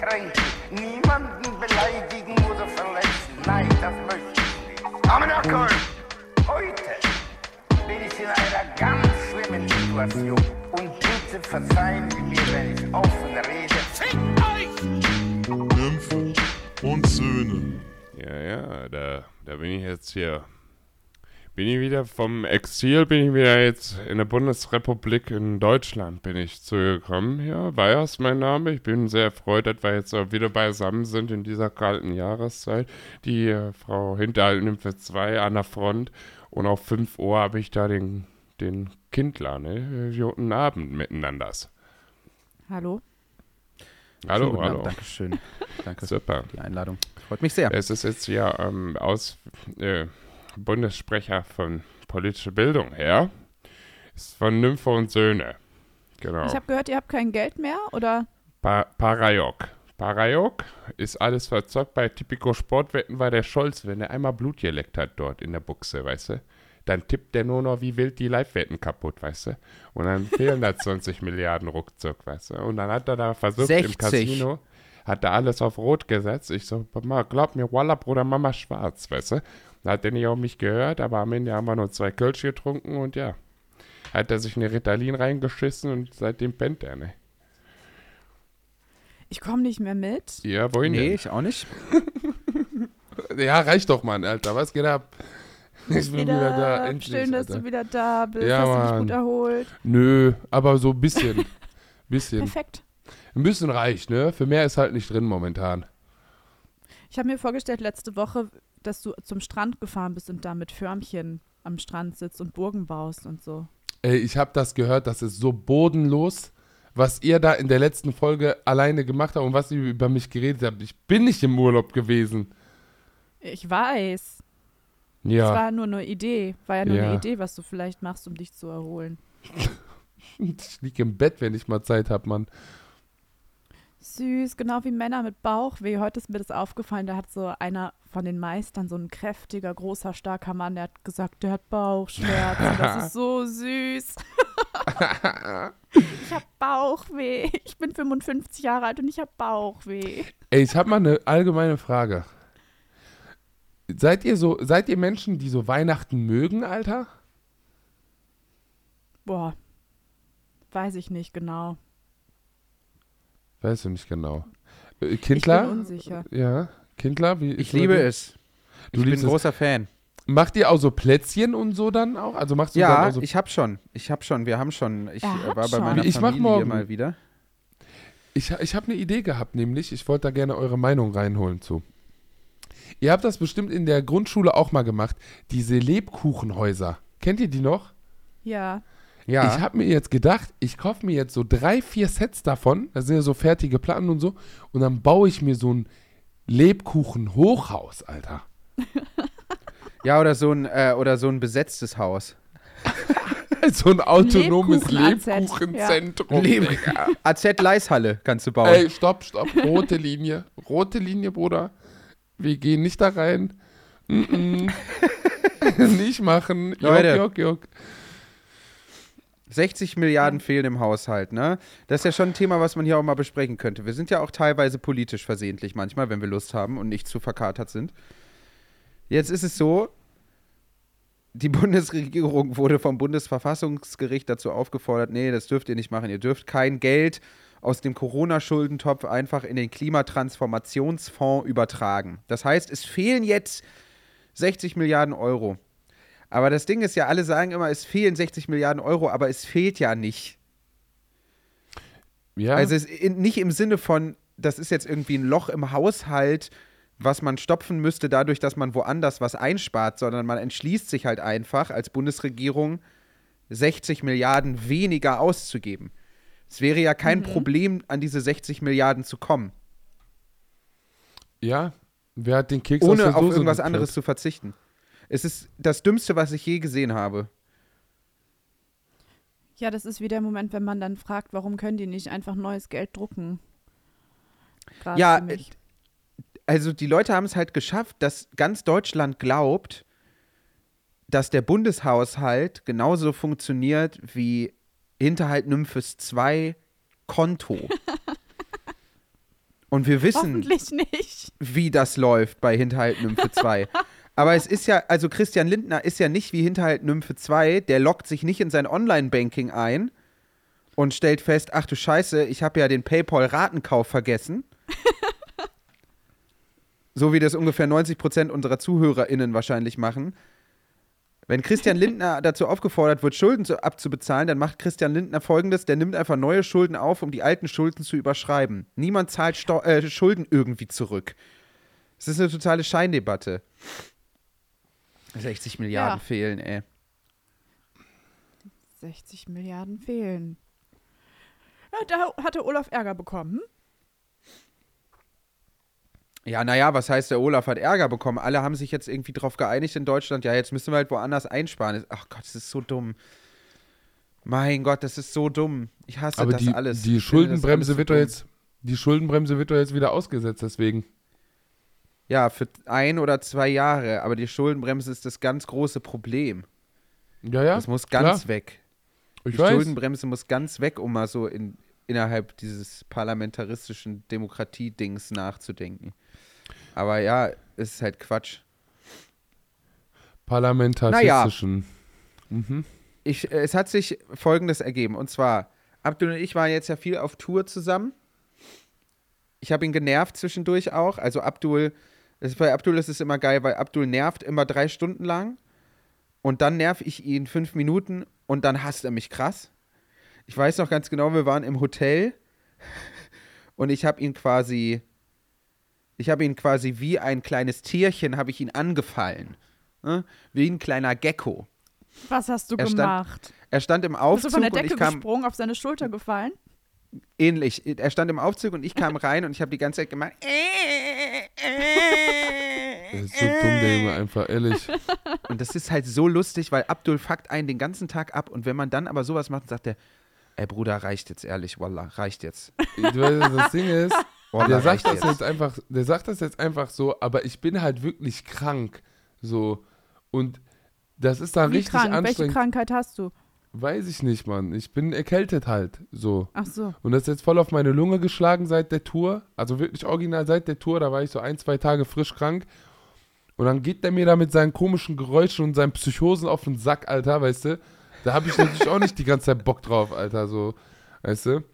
kränken, niemanden beleidigen oder verletzen. Nein, das möchte ich nicht. Aber na komm, heute bin ich in einer ganz schlimmen Situation. Und bitte verzeihen Sie mir, wenn ich offen rede. Fickt euch! Nymphen und Söhne. Ja, ja, da, da bin ich jetzt hier. Bin ich wieder vom Exil, bin ich wieder jetzt in der Bundesrepublik in Deutschland bin ich zugekommen. Ja, Weyers mein Name. Ich bin sehr erfreut, dass wir jetzt wieder beisammen sind in dieser kalten Jahreszeit. Die äh, Frau Hinterhalt nimmt für zwei an der Front und auf 5 Uhr habe ich da den, den Kindler, ne? Guten Abend miteinander. Hallo? Hallo, Schönen hallo. Abend, Dankeschön. Danke Super. für die Einladung. Freut mich sehr. Es ist jetzt ja ähm, aus äh, Bundessprecher von politischer Bildung her. Ist von Nymphe und Söhne. Genau. Ich habe gehört, ihr habt kein Geld mehr, oder? Pa Parayok. Parayok ist alles verzockt bei Typico Sportwetten, weil der Scholz, wenn er einmal Blut geleckt hat dort in der Buchse, weißt du, dann tippt der nur noch wie wild die Live-Wetten kaputt, weißt du. Und dann fehlen da 20 Milliarden ruckzuck, weißt du. Und dann hat er da versucht im 60. Casino, hat er alles auf Rot gesetzt. Ich so, Mama, glaub mir, Walla, Bruder, Mama schwarz, weißt du. Da hat er nicht auf mich gehört, aber am Ende haben wir nur zwei Kölsch getrunken und ja. Hat er sich eine Ritalin reingeschissen und seitdem pennt er, ne? Ich komme nicht mehr mit. Ja, wohin Nee, denn? ich auch nicht. Ja, reicht doch, Mann, Alter. Was geht ab? Ich bin wieder da, endlich, Schön, dass Alter. du wieder da bist. Ja, Hast du dich Mann. gut erholt. Nö, aber so ein bisschen. bisschen. Perfekt. Ein bisschen reicht, ne? Für mehr ist halt nicht drin momentan. Ich habe mir vorgestellt letzte Woche, dass du zum Strand gefahren bist und da mit Förmchen am Strand sitzt und Burgen baust und so. Ey, ich habe das gehört, das ist so bodenlos, was ihr da in der letzten Folge alleine gemacht habt und was ihr über mich geredet habt. Ich bin nicht im Urlaub gewesen. Ich weiß. Es Ja, war nur eine Idee. War ja nur Ja. eine Idee, was du vielleicht machst, um dich zu erholen. ich lieg im Bett, wenn ich mal Zeit hab, Mann. Süß, genau wie Männer mit Bauchweh. Heute ist mir das aufgefallen, da hat so einer von den Meistern, so ein kräftiger, großer, starker Mann, der hat gesagt, der hat Bauchschmerzen. Das ist so süß. ich habe Bauchweh. Ich bin 55 Jahre alt und ich habe Bauchweh. Ey, ich habe mal eine allgemeine Frage. Seid ihr so, seid ihr Menschen, die so Weihnachten mögen, Alter? Boah, weiß ich nicht genau. Weißt du nicht genau. Äh, Ich Kindler? bin unsicher. Ja, Kindler, wie Ich liebe bei es. Du ich bin ein großer Fan. Macht ihr auch so Plätzchen und so dann auch? Also machst du dann Ja, auch so ich hab schon. Ich hab schon. Wir haben schon. Ich äh, war bei schon. meiner Ich Familie morgen. mal wieder. Ich, ich habe eine Idee gehabt, nämlich, ich wollte da gerne eure Meinung reinholen zu. Ihr habt das bestimmt in der Grundschule auch mal gemacht. Diese Lebkuchenhäuser. Kennt ihr die noch? Ja. Ja. Ich habe mir jetzt gedacht, ich kaufe mir jetzt so drei, vier Sets davon. Da sind ja so fertige Platten und so. Und dann baue ich mir so ein Lebkuchen-Hochhaus, Alter. ja, oder so ein äh, oder so ein besetztes Haus. So ein autonomes Lebkuchenzentrum. Leb- Digga. AZ Leishalle kannst du bauen. Ey, stopp, stopp. Rote Linie. Rote Linie, Bruder. Wir gehen nicht da rein. Mm -mm. nicht machen. Leute. juck, juck. 60 Milliarden fehlen im Haushalt, ne? Das ist ja schon ein Thema, was man hier auch mal besprechen könnte. Wir sind ja auch teilweise politisch versehentlich manchmal, wenn wir Lust haben und nicht zu verkatert sind. Jetzt ist es so, die Bundesregierung wurde vom Bundesverfassungsgericht dazu aufgefordert, nee, das dürft ihr nicht machen. Ihr dürft kein Geld aus dem Corona-Schuldentopf einfach in den Klimatransformationsfonds übertragen. Das heißt, es fehlen jetzt 60 Milliarden Euro. Aber das Ding ist ja, alle sagen immer, es fehlen 60 Milliarden Euro, aber es fehlt ja nicht. Ja, Also es, in, nicht im Sinne von, das ist jetzt irgendwie ein Loch im Haushalt, was man stopfen müsste dadurch, dass man woanders was einspart, sondern man entschließt sich halt einfach als Bundesregierung 60 Milliarden weniger auszugeben. Es wäre ja kein Problem, an diese 60 Milliarden zu kommen, ja. Wer hat den Keks aus ohne der auf irgendwas geklaut? anderes zu verzichten. Es ist das Dümmste, was ich je gesehen habe. Ja, das ist wie der Moment, wenn man dann fragt, warum können die nicht einfach neues Geld drucken? Gerade Ja, mich. also die Leute haben es halt geschafft, dass ganz Deutschland glaubt, dass der Bundeshaushalt genauso funktioniert wie Hinterhalt Nymphes 2 Konto. Und wir wissen, wie das läuft bei Hinterhalt Nymphe 2. Aber es ist ja, also Christian Lindner ist ja nicht wie Hinterhalt Nymphe 2, der loggt sich nicht in sein Online-Banking ein und stellt fest, ach du Scheiße, ich habe ja den PayPal-Ratenkauf vergessen. so wie das ungefähr 90% unserer ZuhörerInnen wahrscheinlich machen. Wenn Christian Lindner dazu aufgefordert wird, Schulden zu, abzubezahlen, dann macht Christian Lindner folgendes: der nimmt einfach neue Schulden auf, um die alten Schulden zu überschreiben. Niemand zahlt Steu äh, Schulden irgendwie zurück. Es ist eine totale Scheindebatte. 60 Milliarden Ja. fehlen, ey. 60 Milliarden fehlen. Ja, da hatte Olaf Ärger bekommen. Ja, naja, was heißt, der Olaf hat Ärger bekommen? Alle haben sich jetzt irgendwie drauf geeinigt in Deutschland. Ja, jetzt müssen wir halt woanders einsparen. Ach Gott, das ist so dumm. Mein Gott, das ist so dumm. Ich hasse Aber das die, alles. die Schuldenbremse alles wird doch jetzt, die Schuldenbremse wird doch jetzt wieder ausgesetzt, deswegen. Ja, für ein oder zwei Jahre. Aber die Schuldenbremse ist das ganz große Problem. Ja, ja. das muss ganz klar. weg. Ich die weiß. Schuldenbremse muss ganz weg, um mal so in, innerhalb dieses parlamentaristischen Demokratie-Dings nachzudenken. Aber ja, es ist halt Quatsch. Parlamentaristischen. Mhm. Ich, es hat sich Folgendes ergeben. Und zwar, Abdul und ich waren jetzt ja viel auf Tour zusammen. Ich habe ihn genervt zwischendurch auch. Also Abdul, das, bei Abdul ist es immer geil, weil Abdul nervt immer drei Stunden lang. Und dann nerv ich ihn fünf Minuten und dann hasst er mich krass. Ich weiß noch ganz genau, wir waren im Hotel und ich habe ihn quasi, ich habe ihn quasi wie ein kleines Tierchen, habe ich ihn angefallen. Ne? Wie ein kleiner Gecko. Was hast du Er stand gemacht? Er stand im Bist Aufzug du von der und Decke ich kam gesprungen, auf seine Schulter gefallen? Ähnlich. Er stand im Aufzug und ich kam rein und ich habe die ganze Zeit gemacht. Das ist so dumm, der Junge, einfach, ehrlich. Und das ist halt so lustig, weil Abdul fuckt einen den ganzen Tag ab und wenn man dann aber sowas macht, sagt er, ey Bruder, reicht jetzt ehrlich, Wallah, reicht jetzt. Weißt, das Ding ist, Wallah, der sagt das jetzt einfach, der sagt das jetzt einfach so, aber ich bin halt wirklich krank, so und das ist dann Wie richtig krank? Welche anstrengend. Krankheit hast du? Weiß ich nicht, Mann. Ich bin erkältet halt, so. Ach so. Und das ist jetzt voll auf meine Lunge geschlagen seit der Tour. Also wirklich original seit der Tour. Da war ich so ein, zwei Tage frisch krank. Und dann geht der mir da mit seinen komischen Geräuschen und seinen Psychosen auf den Sack, Alter, weißt du? Da habe ich natürlich auch nicht die ganze Zeit Bock drauf, Alter, so. Weißt du?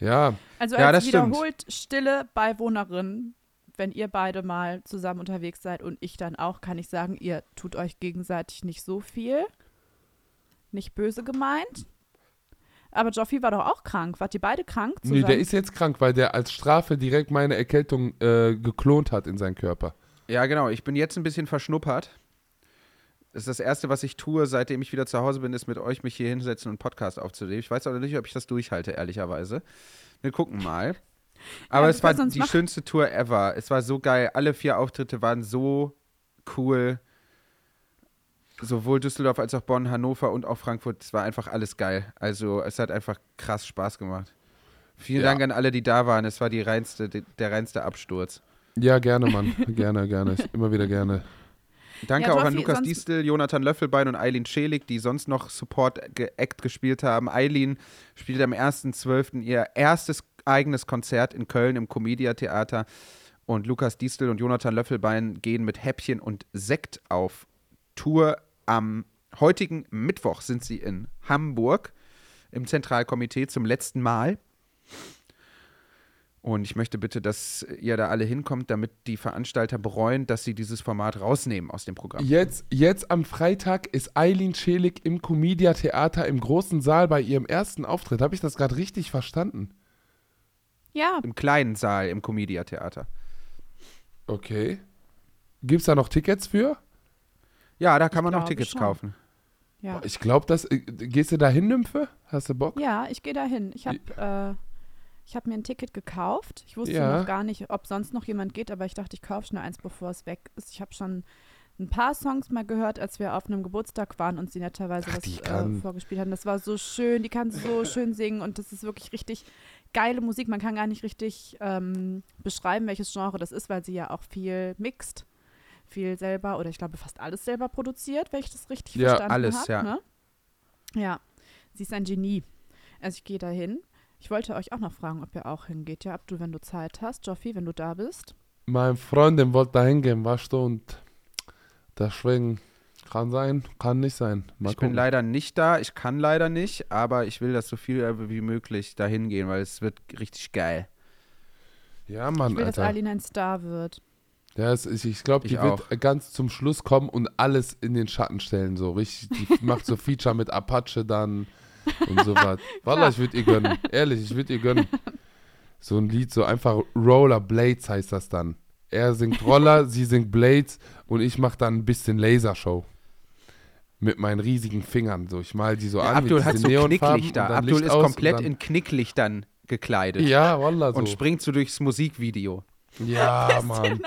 Ja, Also Ja, als das stimmt. wiederholt stille Beiwohnerin, wenn ihr beide mal zusammen unterwegs seid und ich dann auch, kann ich sagen, ihr tut euch gegenseitig nicht so viel. Nicht böse gemeint. Aber Joffi war doch auch krank. Wart ihr beide krank zusammen? nee, der ist jetzt krank, weil der als Strafe direkt meine Erkältung äh, geklont hat in seinen Körper. Ja, genau. Ich bin jetzt ein bisschen verschnuppert. Das ist das Erste, was ich tue, seitdem ich wieder zu Hause bin, ist mit euch mich hier hinsetzen und einen Podcast aufzunehmen. Ich weiß auch nicht, ob ich das durchhalte, ehrlicherweise. Wir gucken mal. Aber Ja, es war die machen. schönste Tour ever. Es war so geil. Alle vier Auftritte waren so cool. Sowohl Düsseldorf als auch Bonn, Hannover und auch Frankfurt. Es war einfach alles geil. Also es hat einfach krass Spaß gemacht. Vielen Ja. Dank an alle, die da waren. Es war die reinste, die, der reinste Absturz. Ja, gerne, Mann. gerne, gerne. Immer wieder gerne. Danke Ja, auch an Lukas Diestel, Jonathan Löffelbein und Eileen Schelig, die sonst noch Support-Act gespielt haben. Eileen spielt am 1.12. ihr erstes eigenes Konzert in Köln im Comedia Theater. Und Lukas Diestel und Jonathan Löffelbein gehen mit Häppchen und Sekt auf Tour. Am heutigen Mittwoch sind sie in Hamburg im Zentralkomitee zum letzten Mal. Und ich möchte bitte, dass ihr da alle hinkommt, damit die Veranstalter bereuen, dass sie dieses Format rausnehmen aus dem Programm. Jetzt, jetzt am Freitag ist Eileen Schelig im Comedia Theater im großen Saal bei ihrem ersten Auftritt. Habe ich das gerade richtig verstanden? ja, Im kleinen Saal im Comedia Theater. Okay. Gibt es da noch Tickets für? Ja, da kann man noch Tickets schon. kaufen. ja. Ich glaube, das. äh, Gehst du da hin, Nymphe? Hast du Bock? Ja, ich gehe da hin. Ich habe äh, ich hab mir ein Ticket gekauft. Ich wusste Ja. noch gar nicht, ob sonst noch jemand geht, aber ich dachte, ich kaufe schnell eins, bevor es weg ist. Ich habe schon ein paar Songs mal gehört, als wir auf einem Geburtstag waren und sie netterweise Ach, was äh, vorgespielt haben. Das war so schön, die kann so schön singen und das ist wirklich richtig geile Musik. Man kann gar nicht richtig ähm, beschreiben, welches Genre das ist, weil sie ja auch viel mixt, viel selber oder ich glaube fast alles selber produziert, wenn ich das richtig Ja, verstanden habe. alles, ja. Ne? Ja, sie ist ein Genie. Also ich gehe dahin. Ich wollte euch auch noch fragen, ob ihr auch hingeht. Ja, Abdul, wenn du Zeit hast. Joffi, wenn du da bist. Meine Freundin wollte da hingehen, weißt du, und deswegen kann sein, kann nicht sein. Mal ich bin gucken. leider nicht da, ich kann leider nicht, aber ich will, dass so viel wie möglich dahin gehen, weil es wird richtig geil. Ja, Mann, Ich will, dass Alter. Eileen ein Star wird. Ja, es ist, ich glaube, die Ich wird auch. ganz zum Schluss kommen und alles in den Schatten stellen. So richtig, die macht so Feature mit Apache dann und so was. Wallah, ich würde ihr gönnen. Ehrlich, ich würde ihr gönnen. So ein Lied, so einfach Roller Blades heißt das dann. Er singt Roller, sie singt Blades und ich mache dann ein bisschen Lasershow. Mit meinen riesigen Fingern. So, ich mal die so an. Abdul hat so Knicklichter. Abdul Licht ist komplett dann, in Knicklichtern gekleidet Ja, Wallah, so. und springt so durchs Musikvideo ja, Mann.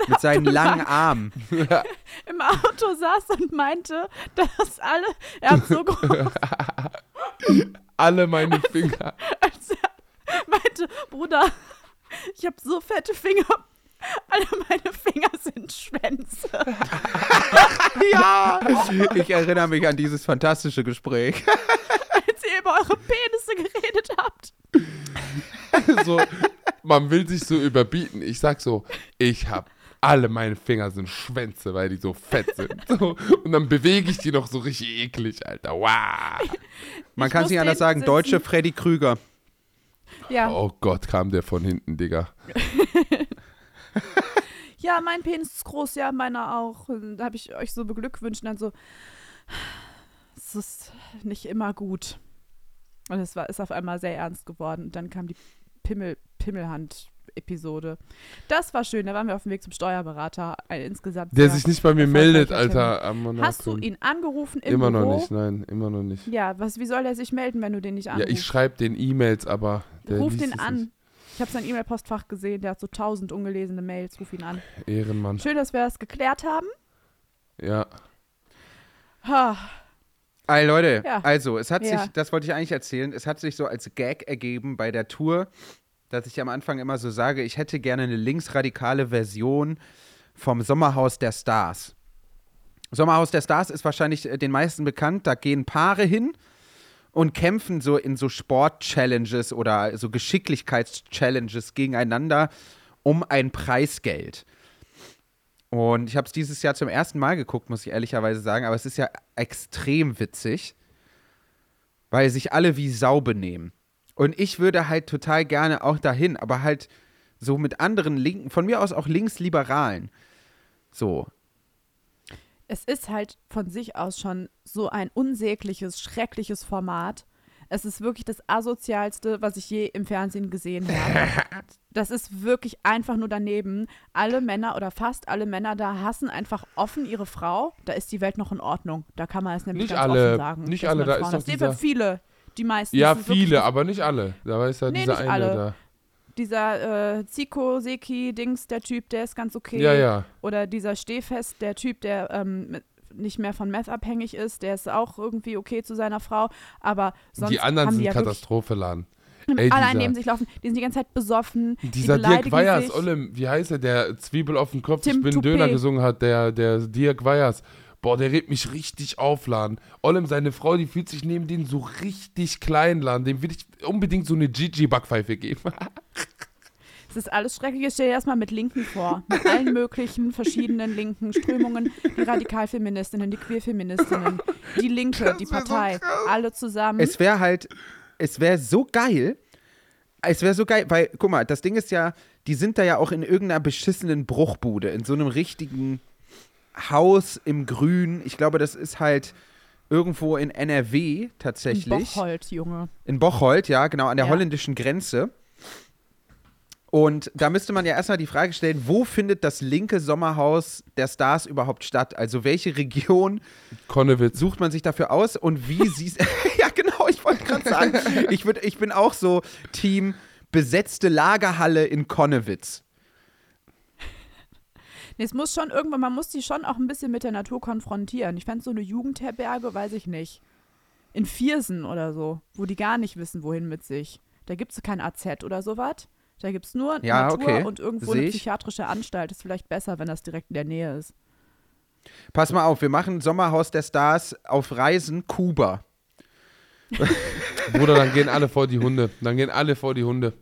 Als mit seinen Abdul langen Armen. im Auto saß und meinte, dass alle, er hat so groß, Alle meine Finger. als er meinte, Bruder, ich habe so fette Finger. Alle meine Finger sind Schwänze. Ja! Ich erinnere mich an dieses fantastische Gespräch. Als ihr über eure Penisse geredet habt. so, man will sich so überbieten. Ich sag so, ich hab alle meine Finger sind Schwänze, weil die so fett sind. So, und dann bewege ich die noch so richtig eklig, Alter. Wow. Man Ich kann muss sich anders sagen, sitzen. deutsche Freddy Krüger. Ja, Oh Gott, kam der von hinten, Digga. ja, mein Penis ist groß, ja, meiner auch. Und Da habe ich euch so beglückwünscht und dann so, es ist nicht immer gut. Und es war, ist auf einmal sehr ernst geworden. Und dann kam die Pimmel, Pimmelhand-Episode. Das war schön, da waren wir auf dem Weg zum Steuerberater. Ein insgesamt Der sich nicht bei mir meldet. Alter. Am Monaco. Hast du ihn angerufen im Immer Büro? noch nicht, nein, immer noch nicht. Ja, was, wie soll der sich melden, wenn du den nicht Ja, anrufst? ich schreibe den E-Mails, aber der Ruf den an. Nicht. Ich habe sein E-Mail-Postfach gesehen, der hat so tausend ungelesene Mails. Ruf ihn an. Ehrenmann. Schön, dass wir das geklärt haben. Ja. Ha, Ey, Leute, Ja. also, es hat Ja. sich, das wollte ich eigentlich erzählen, es hat sich so als Gag ergeben bei der Tour, dass ich am Anfang immer so sage, ich hätte gerne eine linksradikale Version vom Sommerhaus der Stars. Sommerhaus der Stars ist wahrscheinlich äh, den meisten bekannt, da gehen Paare hin und kämpfen so in so Sport-Challenges oder so Geschicklichkeits-Challenges gegeneinander um ein Preisgeld. Und ich habe es dieses Jahr zum ersten Mal geguckt, muss ich ehrlicherweise sagen, aber es ist ja extrem witzig, weil sich alle wie Sau benehmen. Und ich würde halt total gerne auch dahin, aber halt so mit anderen Linken, von mir aus auch Linksliberalen. So. es ist halt von sich aus schon so ein unsägliches, schreckliches Format. Es ist wirklich das asozialste, was ich je im Fernsehen gesehen habe. Das ist wirklich einfach nur daneben. Alle Männer oder fast alle Männer da hassen einfach offen ihre Frau. Da ist die Welt noch in Ordnung. Da kann man es nämlich Nicht ganz alle- offen sagen. nicht alle, da Frauen ist doch. Nee, dieser- viele. Die meisten. Ja, viele, aber nicht alle. Da ist ja Nee, dieser eine alle. da. Dieser äh, Zico, Seki, Dings, der Typ, der ist ganz okay. Ja, ja. Oder dieser Stehfest, der Typ, der ähm, nicht mehr von Meth abhängig ist, der ist auch irgendwie okay zu seiner Frau. Aber sonst die anderen haben sind die ja Katastrophe, Laden. wirklich Ey, alle dieser- neben sich laufen. Die sind die ganze Zeit besoffen. Dieser die Dirk Weyers. Ollem, wie heißt er, der Zwiebel auf dem Kopf, Tim ich bin Toupet. Döner gesungen hat, der, der Dirk Weyers. Boah, der redet mich richtig auf, Laden. Ollem, seine Frau, die fühlt sich neben den so richtig klein, Laden. Dem will ich unbedingt so eine Gigi-Backpfeife geben. Es ist alles Schreckliche. Stell dir das mal mit Linken vor. Mit allen möglichen verschiedenen linken Strömungen. Die Radikalfeministinnen, die Queerfeministinnen, die Linke, die Partei. alle zusammen. Es wäre halt, es wäre so geil. Es wäre so geil, weil, guck mal, das Ding ist ja, die sind da ja auch in irgendeiner beschissenen Bruchbude, in so einem richtigen Haus im Grün. Ich glaube, das ist halt irgendwo in NRW tatsächlich. Bocholt, Junge. In Bocholt, ja, genau, an der Ja. holländischen Grenze. Und da müsste man ja erstmal die Frage stellen, wo findet das linke Sommerhaus der Stars überhaupt statt? Also welche Region Konnewitz. sucht man sich dafür aus und wie siehst Ja, genau, ich wollte gerade sagen, ich, würd, ich bin auch so Team besetzte Lagerhalle in Konnewitz. Nee, es muss schon irgendwann, man muss die schon auch ein bisschen mit der Natur konfrontieren. Ich fände so eine Jugendherberge, weiß ich nicht. In Viersen oder so, wo die gar nicht wissen, wohin mit sich. Da gibt es kein AZ oder sowas. Da gibt es nur Ja, Natur okay. und irgendwo Seh eine ich. psychiatrische Anstalt. Ist vielleicht besser, wenn das direkt in der Nähe ist. Pass mal auf, wir machen Sommerhaus der Stars auf Reisen Kuba. Bruder, dann gehen alle vor die Hunde. Dann gehen alle vor die Hunde.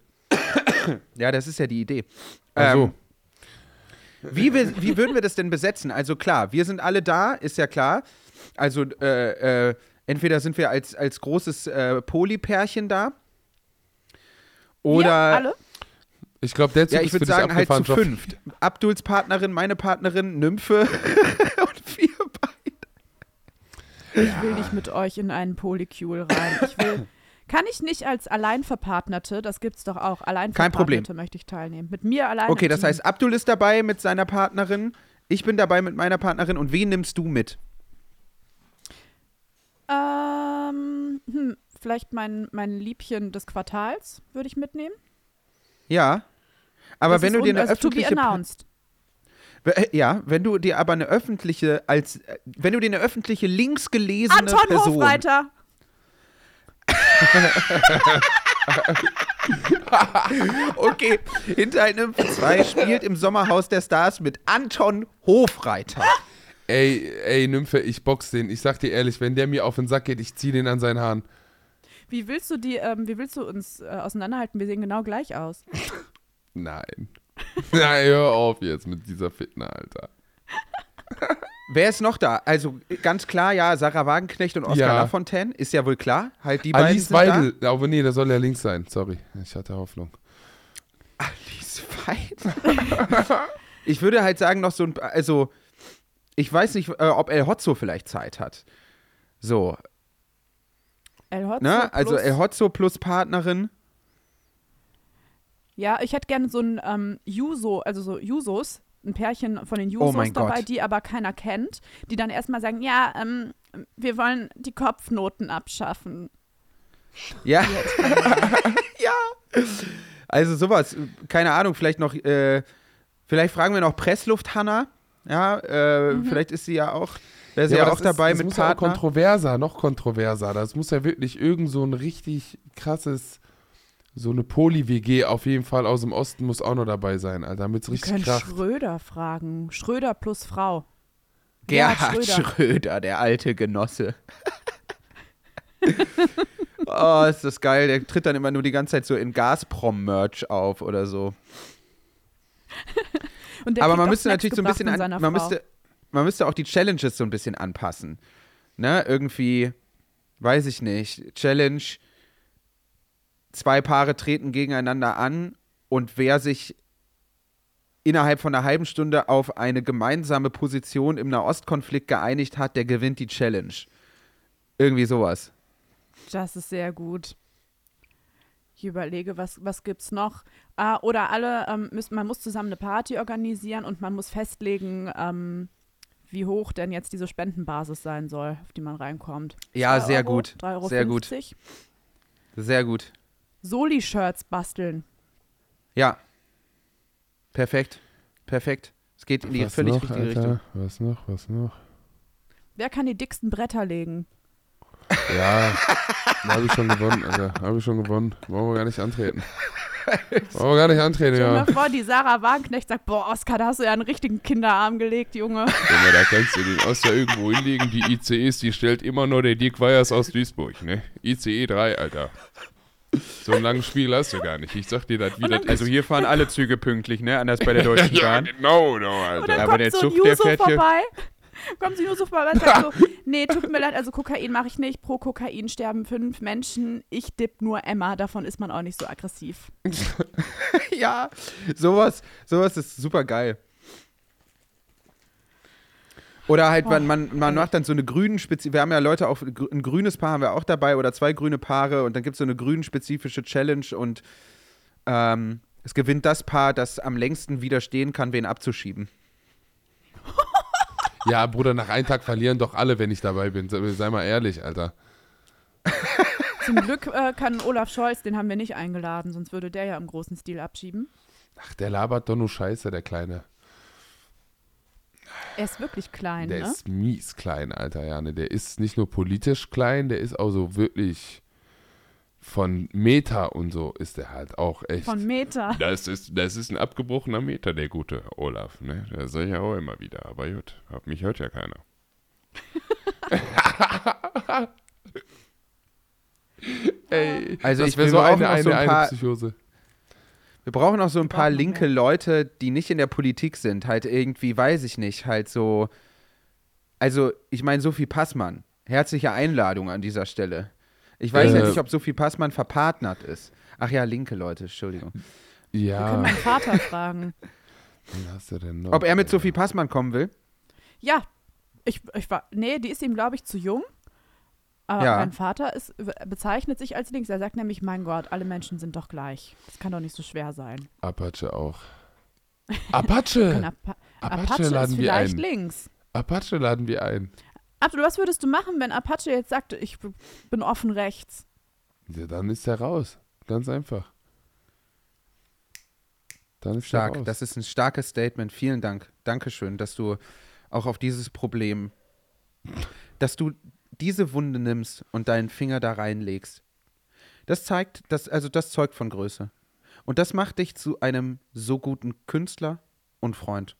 Ja, das ist ja die Idee. Ach so. Ähm, wie, wir, wie würden wir das denn besetzen? Also klar, wir sind alle da, ist ja klar. Also äh, äh, entweder sind wir als, als großes äh, Polypärchen da. Oder Wir alle? Ich glaube, der Zug ja, ist ich für würde dich sagen halt zu fünft. Abduls Partnerin, meine Partnerin, Nymphe und wir beide. Ich will nicht mit euch in einen Polycule rein. Ich will. Kann ich nicht als Alleinverpartnerte, das gibt's doch auch, Problem. Alleinverpartnerte möchte ich teilnehmen. Mit mir alleine. Okay, das heißt, Abdul ist dabei mit seiner Partnerin. Ich bin dabei mit meiner Partnerin. Und wen nimmst du mit? Ähm, hm, vielleicht mein, mein Liebchen des Quartals würde ich mitnehmen. Ja. Aber Das wenn du dir eine also to be öffentliche. announced. Äh, Ja, wenn du dir aber eine öffentliche als äh, wenn du dir eine öffentliche linksgelesene Anton Person Hofreiter. Okay, Hinterhalt Nymphe 2 spielt im Sommerhaus der Stars mit Anton Hofreiter. Ey, ey, Nymphe, ich box den. Ich sag dir ehrlich, wenn der mir auf den Sack geht, ich zieh den an seinen Haaren. Wie willst du die, ähm, wie willst du uns äh, auseinanderhalten? Wir sehen genau gleich aus. Nein. Nein, hör auf jetzt mit dieser Fitne, Alter. Wer ist noch da? Also ganz klar, ja, Sarah Wagenknecht und Oskar Ja. Lafontaine, ist ja wohl klar. Halt die beiden Alice sind da. Weidel. Aber nee, der soll ja links sein. Sorry, ich hatte Hoffnung. Alice Weidel. ich würde halt sagen, noch so ein, also ich weiß nicht, äh, ob El Hotzo vielleicht Zeit hat. So, El Hotzo ne? Also plus- El Hotzo plus Partnerin. Ja, ich hätte gerne so ein ähm, Juso, also so Jusos, ein Pärchen von den Jusos Oh dabei, Gott. die aber keiner kennt, die dann erstmal sagen, ja, ähm, wir wollen die Kopfnoten abschaffen. Ja. Ja. Also sowas, keine Ahnung, vielleicht noch, äh, vielleicht fragen wir noch Pressluft Hanna. Ja, äh, Mhm. vielleicht ist sie ja auch, wäre sie ja, aber auch das ist- dabei das mit muss ja Partner. kontroverser, noch kontroverser. Das muss ja wirklich irgend so ein richtig krasses, so eine Poly-WG auf jeden Fall aus dem Osten muss auch noch dabei sein, Alter, damit es Wir richtig können kracht. Schröder fragen. Schröder plus Frau. Gerhard Gerhard Schröder. der alte Genosse. oh, ist das geil. Der tritt dann immer nur die ganze Zeit so in Gazprom-Merch auf oder so. Und der Aber man müsste natürlich so ein bisschen, an, man, müsste, man müsste auch die Challenges so ein bisschen anpassen. Ne, irgendwie, weiß ich nicht, Challenge, zwei Paare treten gegeneinander an und wer sich innerhalb von einer halben Stunde auf eine gemeinsame Position im Nahostkonflikt geeinigt hat, der gewinnt die Challenge. Irgendwie sowas. Das ist sehr gut. Ich überlege, was, was gibt's noch? Ah, oder alle, ähm, müssen, man muss zusammen eine Party organisieren und man muss festlegen, ähm, wie hoch denn jetzt diese Spendenbasis sein soll, auf die man reinkommt. Ja, sehr Euro, gut. 3,50 Euro. Sehr gut. Sehr gut. Soli-Shirts basteln. Ja. Perfekt. Perfekt. Es geht in die Was völlig noch, richtige Alter? Richtung. Was noch, was noch? Wer kann die dicksten Bretter legen? Ja, habe ich schon gewonnen, Alter. Habe ich schon gewonnen. Wollen wir gar nicht antreten. Wollen wir gar nicht antreten, Stell ja. dir mal vor, die Sarah Wagenknecht sagt, boah, Oskar, da hast du ja einen richtigen Kinderarm gelegt, Junge. Junge, da kannst du den Oster irgendwo hinlegen. Die ICEs, die stellt immer nur der Dirk Weyers aus Duisburg, ne? ICE 3, Alter. So einen langen Spiel hast du gar nicht. Ich sag dir das wieder. Also hier fahren alle Züge pünktlich, ne? Anders bei der Deutschen ja, Bahn. genau, genau, Und Alter. dann Aber kommt der so ein Zug, der fährt hier- vorbei. Kommt so ein Juso vorbei und sagt so, nee, tut mir leid, also Kokain mache ich nicht. Pro Kokain sterben fünf Menschen. Ich dipp nur Emma. Davon ist man auch nicht so aggressiv. ja, sowas, sowas ist super geil. Oder halt, man, man, man macht dann so eine grünen Spezi Wir haben ja Leute auch, ein grünes Paar haben wir auch dabei oder zwei grüne Paare und dann gibt es so eine grün-spezifische Challenge und ähm, es gewinnt das Paar, das am längsten widerstehen kann, wen abzuschieben. Ja, Bruder, nach einem Tag verlieren doch alle, wenn ich dabei bin. Sei, sei mal ehrlich, Alter. Zum Glück äh, kann Olaf Scholz, den haben wir nicht eingeladen, sonst würde der ja im großen Stil abschieben. Ach, der labert doch nur Scheiße, der Kleine. Er ist wirklich klein, Der ne? ist mies klein, Alter, Jane. Der ist nicht nur politisch klein, der ist auch so wirklich von Meta und so ist der halt auch echt. Von Meter. Das ist, das ist ein abgebrochener Meter, der gute Olaf, ne? Das sag ich ja auch immer wieder. Aber gut, hab mich hört ja keiner. Ey, Also das ich- wäre so eine, so eine, ein eine paar- Psychose. Wir brauchen auch so ein paar linke mehr. Leute, die nicht in der Politik sind. Halt irgendwie, weiß ich nicht, halt so. Also, ich meine, Sophie Passmann. Herzliche Einladung an dieser Stelle. Ich weiß ja Äh. nicht, ob Sophie Passmann verpartnert ist. Ach ja, linke Leute, Entschuldigung. Wir Ja, können meinen Vater fragen. wen hast du denn noch? Ob er mit Sophie Passmann kommen will? Ja, ich, ich war, nee, die ist ihm, glaube ich, zu jung. Aber Ja. mein Vater ist, bezeichnet sich als links. Er sagt nämlich, mein Gott, alle Menschen sind doch gleich. Das kann doch nicht so schwer sein. Apache auch. Apache! Apa Apache Apache ist laden wir vielleicht ein. links. Apache laden wir ein. Abdul, was würdest du machen, wenn Apache jetzt sagt, ich bin offen rechts? Ja, dann ist er raus. Ganz einfach. Dann ist er Stark. raus. Das ist ein starkes Statement. Vielen Dank. Dankeschön, dass du auch auf dieses Problem, dass du diese Wunde nimmst und deinen Finger da reinlegst. Das zeigt, dass, also das zeugt von Größe. Und das macht dich zu einem so guten Künstler und Freund.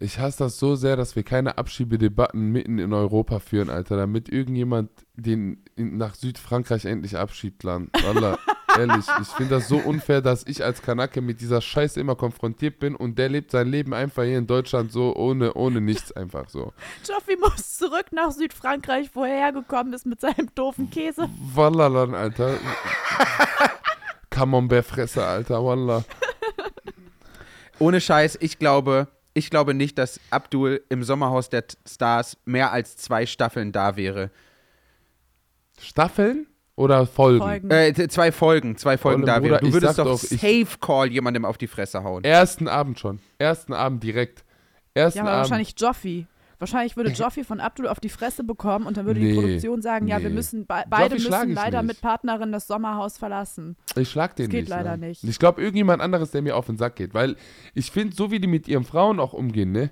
Ich hasse das so sehr, dass wir keine Abschiebedebatten mitten in Europa führen, Alter, damit irgendjemand den nach Südfrankreich endlich abschiebt, Land. Wallah, ehrlich, ich finde das so unfair, dass ich als Kanake mit dieser Scheiße immer konfrontiert bin und der lebt sein Leben einfach hier in Deutschland so ohne, ohne nichts einfach so. Joffi muss zurück nach Südfrankreich, wo er hergekommen ist mit seinem doofen Käse. Wallah, Land, Alter. Camembert-Fresse, Alter, Wallah. Ohne Scheiß, ich glaube, ich glaube nicht, dass Abdul im Sommerhaus der Stars mehr als zwei Staffeln da wäre. Staffeln oder Folgen? Folgen. Äh, zwei Folgen, zwei Folgen da. Bruder, Du ich würdest doch, doch, safe call jemandem auf die Fresse hauen. Ersten Abend schon. Ersten Abend direkt. Ersten ja, aber Abend. wahrscheinlich Joffi. Wahrscheinlich würde Joffi von Abdul auf die Fresse bekommen und dann würde Nee, die Produktion sagen, ja, wir nee. müssen, be beide müssen leider nicht. mit Partnerin das Sommerhaus verlassen. Ich schlag den Das geht nicht. leider ne? nicht. Ich glaube, irgendjemand anderes, der mir auf den Sack geht. Weil ich finde, so wie die mit ihren Frauen auch umgehen, ne?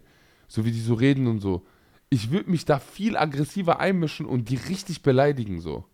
So wie die so reden und so. Ich würde mich da viel aggressiver einmischen und die richtig beleidigen, so.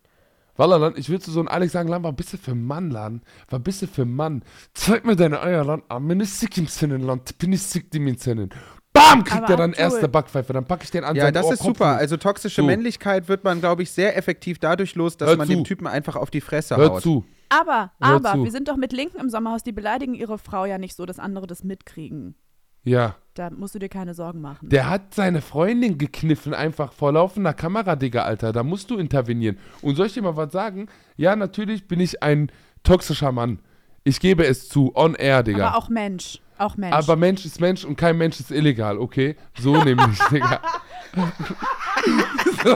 Wallerland, ich würde zu so einem Alex sagen, Land, was bist du für ein Mann, Land? Was bist du für ein Mann? Zeig mir deine Eier, Land. Ah, bin ich sick im Zinnen, Land. Bin ich sick im Zinnen. Bam, kriegt Aber er dann erste Backpfeife. Dann packe ich den an Ja, das ist Ohrkopf super. Also toxische So. Männlichkeit wird man, glaube ich, sehr effektiv dadurch los, dass Hör man zu. dem Typen einfach auf die Fresse Hör haut. zu. Aber, Hör aber, zu. wir sind doch mit Linken im Sommerhaus, die beleidigen ihre Frau ja nicht so, dass andere das mitkriegen. Ja. Da musst du dir keine Sorgen machen. Der hat seine Freundin gekniffen, einfach vor laufender Kamera, Digga, Alter. Da musst du intervenieren. Und soll ich dir mal was sagen? Ja, natürlich bin ich ein toxischer Mann. Ich gebe es zu, on air, Digga. aber auch Mensch. Auch Mensch. Aber Mensch ist Mensch und kein Mensch ist illegal, okay? So nämlich, Digga. so.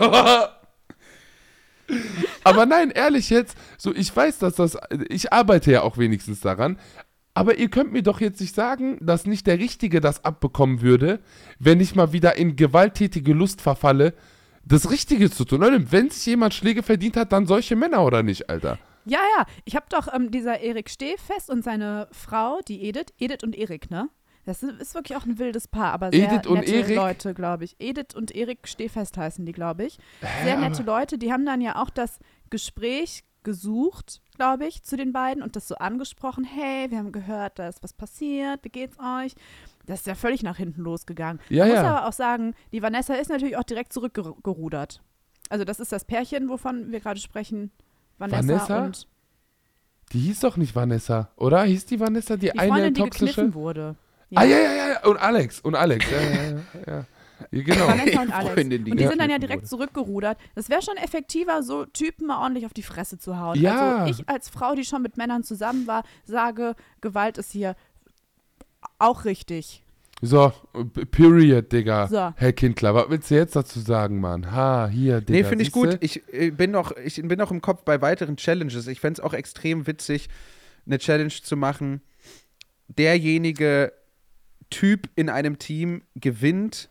Aber nein, ehrlich jetzt, so ich weiß, dass das, ich arbeite ja auch wenigstens daran, aber ihr könnt mir doch jetzt nicht sagen, dass nicht der Richtige das abbekommen würde, wenn ich mal wieder in gewalttätige Lust verfalle, das Richtige zu tun. Oder? Wenn sich jemand Schläge verdient hat, dann solche Männer oder nicht, Alter? ja, ja. Ich habe doch ähm, dieser Erik Stehfest und seine Frau, die Edith, Edith und Erik, ne? Das ist wirklich auch ein wildes Paar, aber sehr Edith und nette Erik? Leute, glaube ich. Edith und Erik Stehfest heißen die, glaube ich. Sehr nette Leute, die haben dann ja auch das Gespräch gesucht, glaube ich, zu den beiden und das so angesprochen, hey, wir haben gehört, da ist was passiert, wie geht's euch? Das ist ja völlig nach hinten losgegangen. Ja, Man muss ja. aber auch sagen, die Vanessa ist natürlich auch direkt zurückgerudert. Also das ist das Pärchen, wovon wir gerade sprechen. Vanessa, Vanessa? und Die hieß doch nicht Vanessa, oder? Hieß die Vanessa die, die eine Freundin, die toxische? gekniffen wurde. Ah, ja, ja, ja, ja. Und Alex. Und Alex. Ja, ja. ja genau. Vanessa und Alex. Freundin, die und die sind dann ja direkt wurde. zurückgerudert. Das wäre schon effektiver, so Typen mal ordentlich auf die Fresse zu hauen. Ja. Also ich als Frau, die schon mit Männern zusammen war, sage, Gewalt ist hier auch richtig. So, Period, Digga. So. Herr Kindler, was willst du jetzt dazu sagen, Mann? Ha, hier, Digga. Nee, finde ich gut. Ich äh, bin noch, ich bin noch im Kopf bei weiteren Challenges. Ich fände es auch extrem witzig, eine Challenge zu machen. Derjenige Typ in einem Team gewinnt,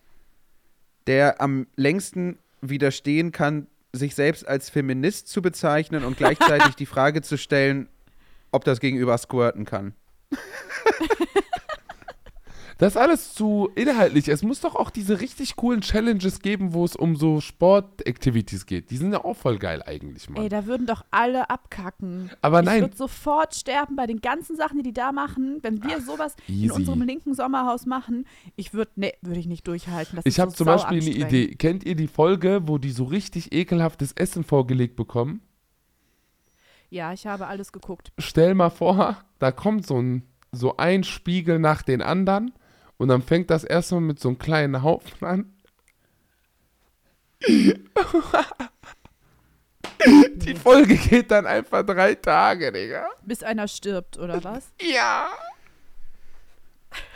der am längsten widerstehen kann, sich selbst als Feminist zu bezeichnen und gleichzeitig die Frage zu stellen, ob das Gegenüber squirten kann. Das ist alles zu inhaltlich. Es muss doch auch diese richtig coolen Challenges geben, wo es um so Sport-Activities geht. Die sind ja auch voll geil eigentlich, Mann. Ey, da würden doch alle abkacken. Aber ich nein. würde sofort sterben bei den ganzen Sachen, die die da machen. Wenn wir sowas in easy. unserem linken Sommerhaus machen, ich würde, nee, würde ich nicht durchhalten. Das Ich habe so zum Beispiel eine. Idee. Kennt ihr die Folge, wo die so richtig ekelhaftes Essen vorgelegt bekommen? Ja, ich habe alles geguckt. Stell mal vor, da kommt so ein, so ein Spiegel nach den anderen und dann fängt das erstmal mit so einem kleinen Haufen an. Die Folge geht dann einfach drei Tage, Digga. Bis einer stirbt, oder was? Ja.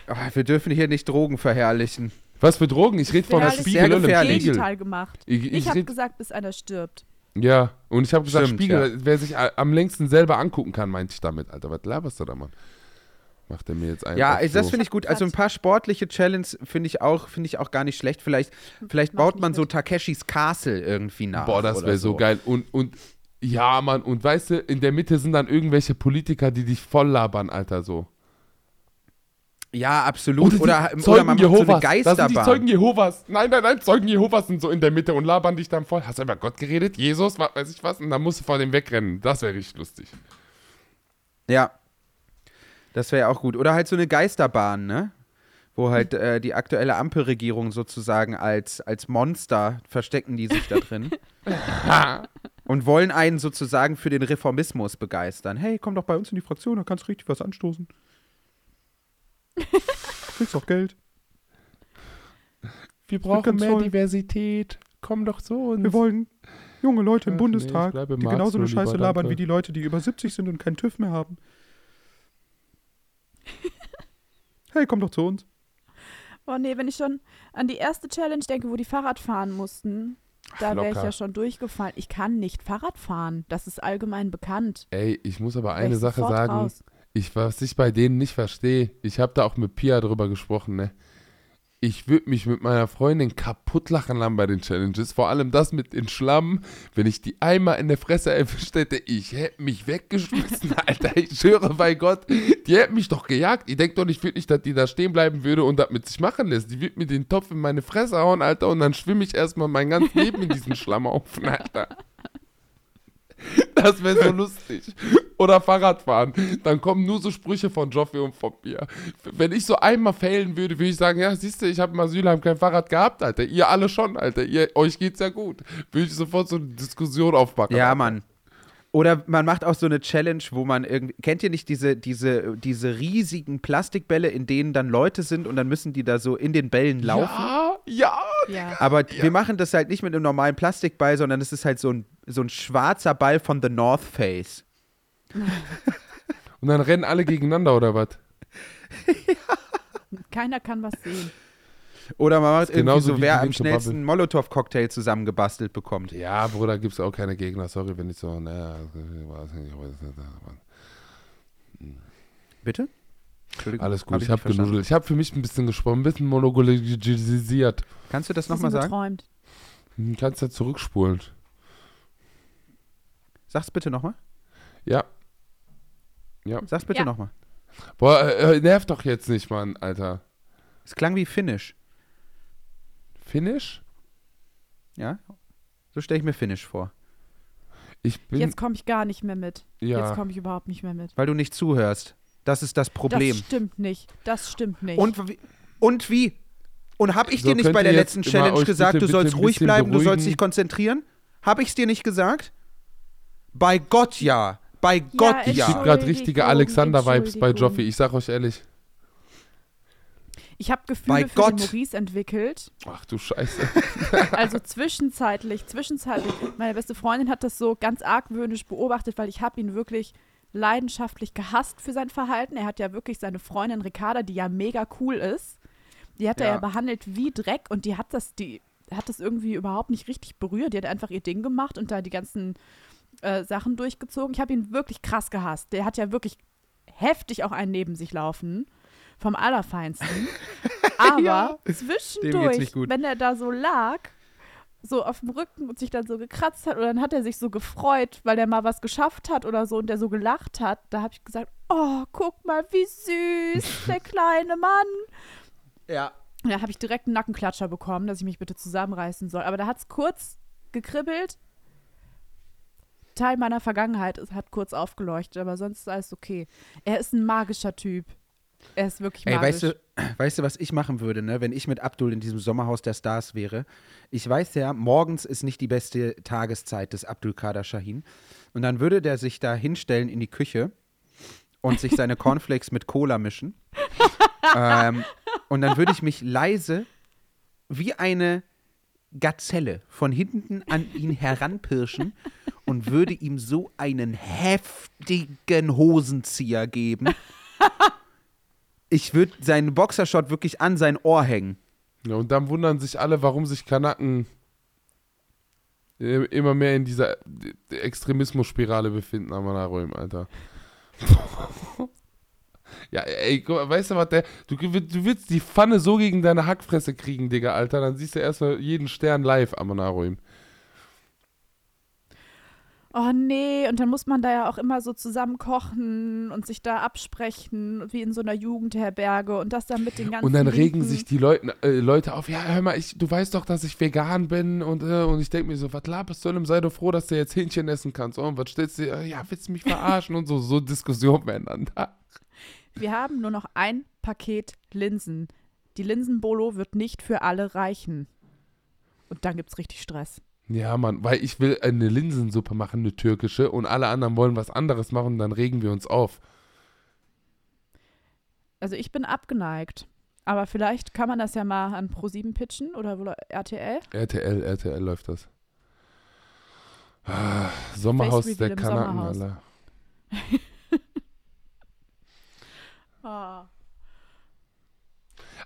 Ah, wir dürfen hier nicht Drogen verherrlichen. Was für Drogen? Ich rede von einem Gefährlich. Spiegel und gefährlich. Spiegel. Gemacht. Ich, Ich, ich habe red, gesagt, bis einer stirbt. ja, und ich habe gesagt, Stimmt, Spiegel, ja. wer sich am längsten selber angucken kann, meinte ich damit, Alter. Was laberst du da, Mann? Macht er mir jetzt einfach Ja, das so. finde ich gut. Also ein paar sportliche Challenges finde ich auch, finde ich auch gar nicht schlecht. Vielleicht, vielleicht baut man so. Takeshis Castle irgendwie nach. Boah, das oder wäre so geil. Und, und ja, Mann, und weißt du, in der Mitte sind dann irgendwelche Politiker, die dich voll labern, Alter, so. Ja, absolut. die Oder, oder, Zeugen man macht so eine Jehovas. Das sind die Geisterbahn. Zeugen Jehovas. Nein, nein, nein, Zeugen Jehovas sind so in der Mitte und labern dich dann voll. Hast du über Gott geredet? Jesus, was weiß ich was? Und dann musst du vor dem wegrennen. Das wäre richtig lustig. Ja. Das wäre auch gut. Oder halt so eine Geisterbahn, ne? Wo halt äh, die aktuelle Ampelregierung sozusagen als, als Monster verstecken die sich da drin. und wollen einen sozusagen für den Reformismus begeistern. Hey, komm doch bei uns in die Fraktion, da kannst du richtig was anstoßen. Kriegst auch Geld. Wir brauchen mehr toll. Diversität. Komm doch zu uns. Wir wollen junge Leute im Ach nee, Bundestag, ich bleibe die genauso eine Scheiße labern danke. wie die Leute, die über 70 sind und keinen TÜV mehr haben. hey, komm doch zu uns. Oh nee, wenn ich schon an die erste Challenge denke, wo die Fahrrad fahren mussten, da wäre ich ja schon durchgefallen. Ich kann nicht Fahrrad fahren. Das ist allgemein bekannt. Ey, ich muss aber eine Sache sagen. raus. Ich, was ich bei denen nicht verstehe, ich habe da auch mit Pia drüber gesprochen, ne? Ich würde mich mit meiner Freundin kaputt lachen lassen bei den Challenges. Vor allem das mit den Schlamm. Wenn ich die einmal in der Fresse erwischt hätte, ich hätte mich weggeschmissen, Alter. Ich schwöre bei Gott, die hätte mich doch gejagt. Ich denke doch nicht wirklich, dass die da stehen bleiben würde und das mit sich machen lässt. Die wird mir den Topf in meine Fresse hauen, Alter. Und dann schwimme ich erstmal mein ganzes Leben in diesen Schlamm auf, Alter. Das wäre so lustig. Oder Fahrradfahren. Dann kommen nur so Sprüche von Joffrey und von mir. Wenn ich so einmal failen würde, würde ich sagen, ja, siehst du, ich habe im Asylheim kein Fahrrad gehabt, Alter. Ihr alle schon, Alter. Ihr, euch geht's ja gut. Würde ich sofort so eine Diskussion aufmachen. Ja. Mann. Oder man macht auch so eine Challenge, wo man irgendwie. Kennt ihr nicht diese, diese, diese riesigen Plastikbälle, in denen dann Leute sind und dann müssen die da so in den Bällen laufen? Ja, ja. Ja. Aber wir machen das halt nicht mit einem normalen Plastikball, sondern es ist halt so ein, so ein schwarzer Ball von The North Face. Und dann rennen alle gegeneinander, oder was? Keiner kann was sehen. Oder man macht irgendwie genauso so, wer am schnellsten einen Molotow-Cocktail zusammengebastelt bekommt. Ja, Bruder, gibt's auch keine Gegner. Sorry, wenn ich so, naja. Bitte? Entschuldigung. Alles gut, hab ich habe genudelt. Ich habe für mich ein bisschen gesprochen, ein bisschen monopolisiert. Kannst du das nochmal sagen? geträumt. Hm, Kannst ja zurückspulen. Sag's bitte nochmal. Ja. Sag's bitte Ja. nochmal. Boah, äh, äh, nerv doch jetzt nicht, Mann, Alter. Es klang wie Finnisch. Finish? Ja? So stelle ich mir Finnisch vor. Ich bin. Jetzt komme ich gar nicht mehr mit. ja. Jetzt komme ich überhaupt nicht mehr mit. Weil du nicht zuhörst. Das ist das Problem. Das stimmt nicht. Das stimmt nicht. Und wie? Und wie? Und hab ich So dir nicht bei der letzten Challenge gesagt, bitte, du sollst ruhig bleiben, du sollst beruhigen? dich konzentrieren? Hab ich's dir nicht gesagt? Bei Gott ja. Bei Gott ich ja. krieg gerade richtige Alexander-Vibes bei. Joffi. Ich sag euch ehrlich. ich habe Bei Gefühle für Gott. den Maurice entwickelt. Ach du Scheiße. Also zwischenzeitlich, zwischenzeitlich. Meine beste Freundin hat das so ganz argwöhnisch beobachtet, weil ich habe ihn wirklich leidenschaftlich gehasst für sein Verhalten. Er hat ja wirklich seine Freundin Ricarda, die ja mega cool ist, die hat er Ja. ja behandelt wie Dreck und die hat das, die hat das irgendwie überhaupt nicht richtig berührt. Die hat einfach ihr Ding gemacht und da die ganzen äh, Sachen durchgezogen. Ich habe ihn wirklich krass gehasst. Der hat ja wirklich heftig auch einen neben sich laufen. Vom Allerfeinsten. Aber zwischendurch, nicht gut. wenn er da so lag, so auf dem Rücken und sich dann so gekratzt hat, und dann hat er sich so gefreut, weil er mal was geschafft hat oder so und der so gelacht hat, da habe ich gesagt, oh, guck mal, wie süß, der kleine Mann. Ja. Und da habe ich direkt einen Nackenklatscher bekommen, dass ich mich bitte zusammenreißen soll. Aber da hat es kurz gekribbelt. Teil meiner Vergangenheit es hat kurz aufgeleuchtet, aber sonst ist alles okay. Er ist ein magischer Typ. Er ist wirklich Ey, magisch. weißt du, weißt du, was ich machen würde, ne, wenn ich mit Abdul in diesem Sommerhaus der Stars wäre? Ich weiß ja, morgens ist nicht die beste Tageszeit des Abdul Kader Shahin. Und dann würde der sich da hinstellen in die Küche und sich seine Cornflakes mit Cola mischen. ähm, und dann würde ich mich leise wie eine Gazelle von hinten an ihn heranpirschen und würde ihm so einen heftigen Hosenzieher geben. Ich würde seinen Boxershot wirklich an sein Ohr hängen. Ja, und dann wundern sich alle, warum sich Kanaken äh, immer mehr in dieser äh, Extremismus-Spirale befinden, Amanaroim, Alter. ja, ey, guck mal, weißt du was, der, du, du willst die Pfanne so gegen deine Hackfresse kriegen, Digga, Alter, dann siehst du erstmal jeden Stern live, Amanaroim. Oh nee, und dann muss man da ja auch immer so zusammen kochen und sich da absprechen, wie in so einer Jugendherberge und das dann mit den ganzen Und dann regen Linken. sich die Leute, äh, Leute auf, ja, hör mal, ich, du weißt doch, dass ich vegan bin und, äh, und ich denke mir so, was laberst du denn? Sei doch froh, dass du jetzt Hähnchen essen kannst. Oh, und was stellst du dir, ja, willst du mich verarschen und so, so dann da. Wir haben nur noch ein Paket Linsen. Die Linsenbolo wird nicht für alle reichen. Und dann gibt's richtig Stress. Ja, Mann, weil ich will eine Linsensuppe machen, eine türkische, und alle anderen wollen was anderes machen, dann regen wir uns auf. Also ich bin abgeneigt. Aber vielleicht kann man das ja mal an Pro7 pitchen oder RTL. RTL, RTL läuft das. Ah, Sommerhaus der Kanaken, Sommerhaus. Ah.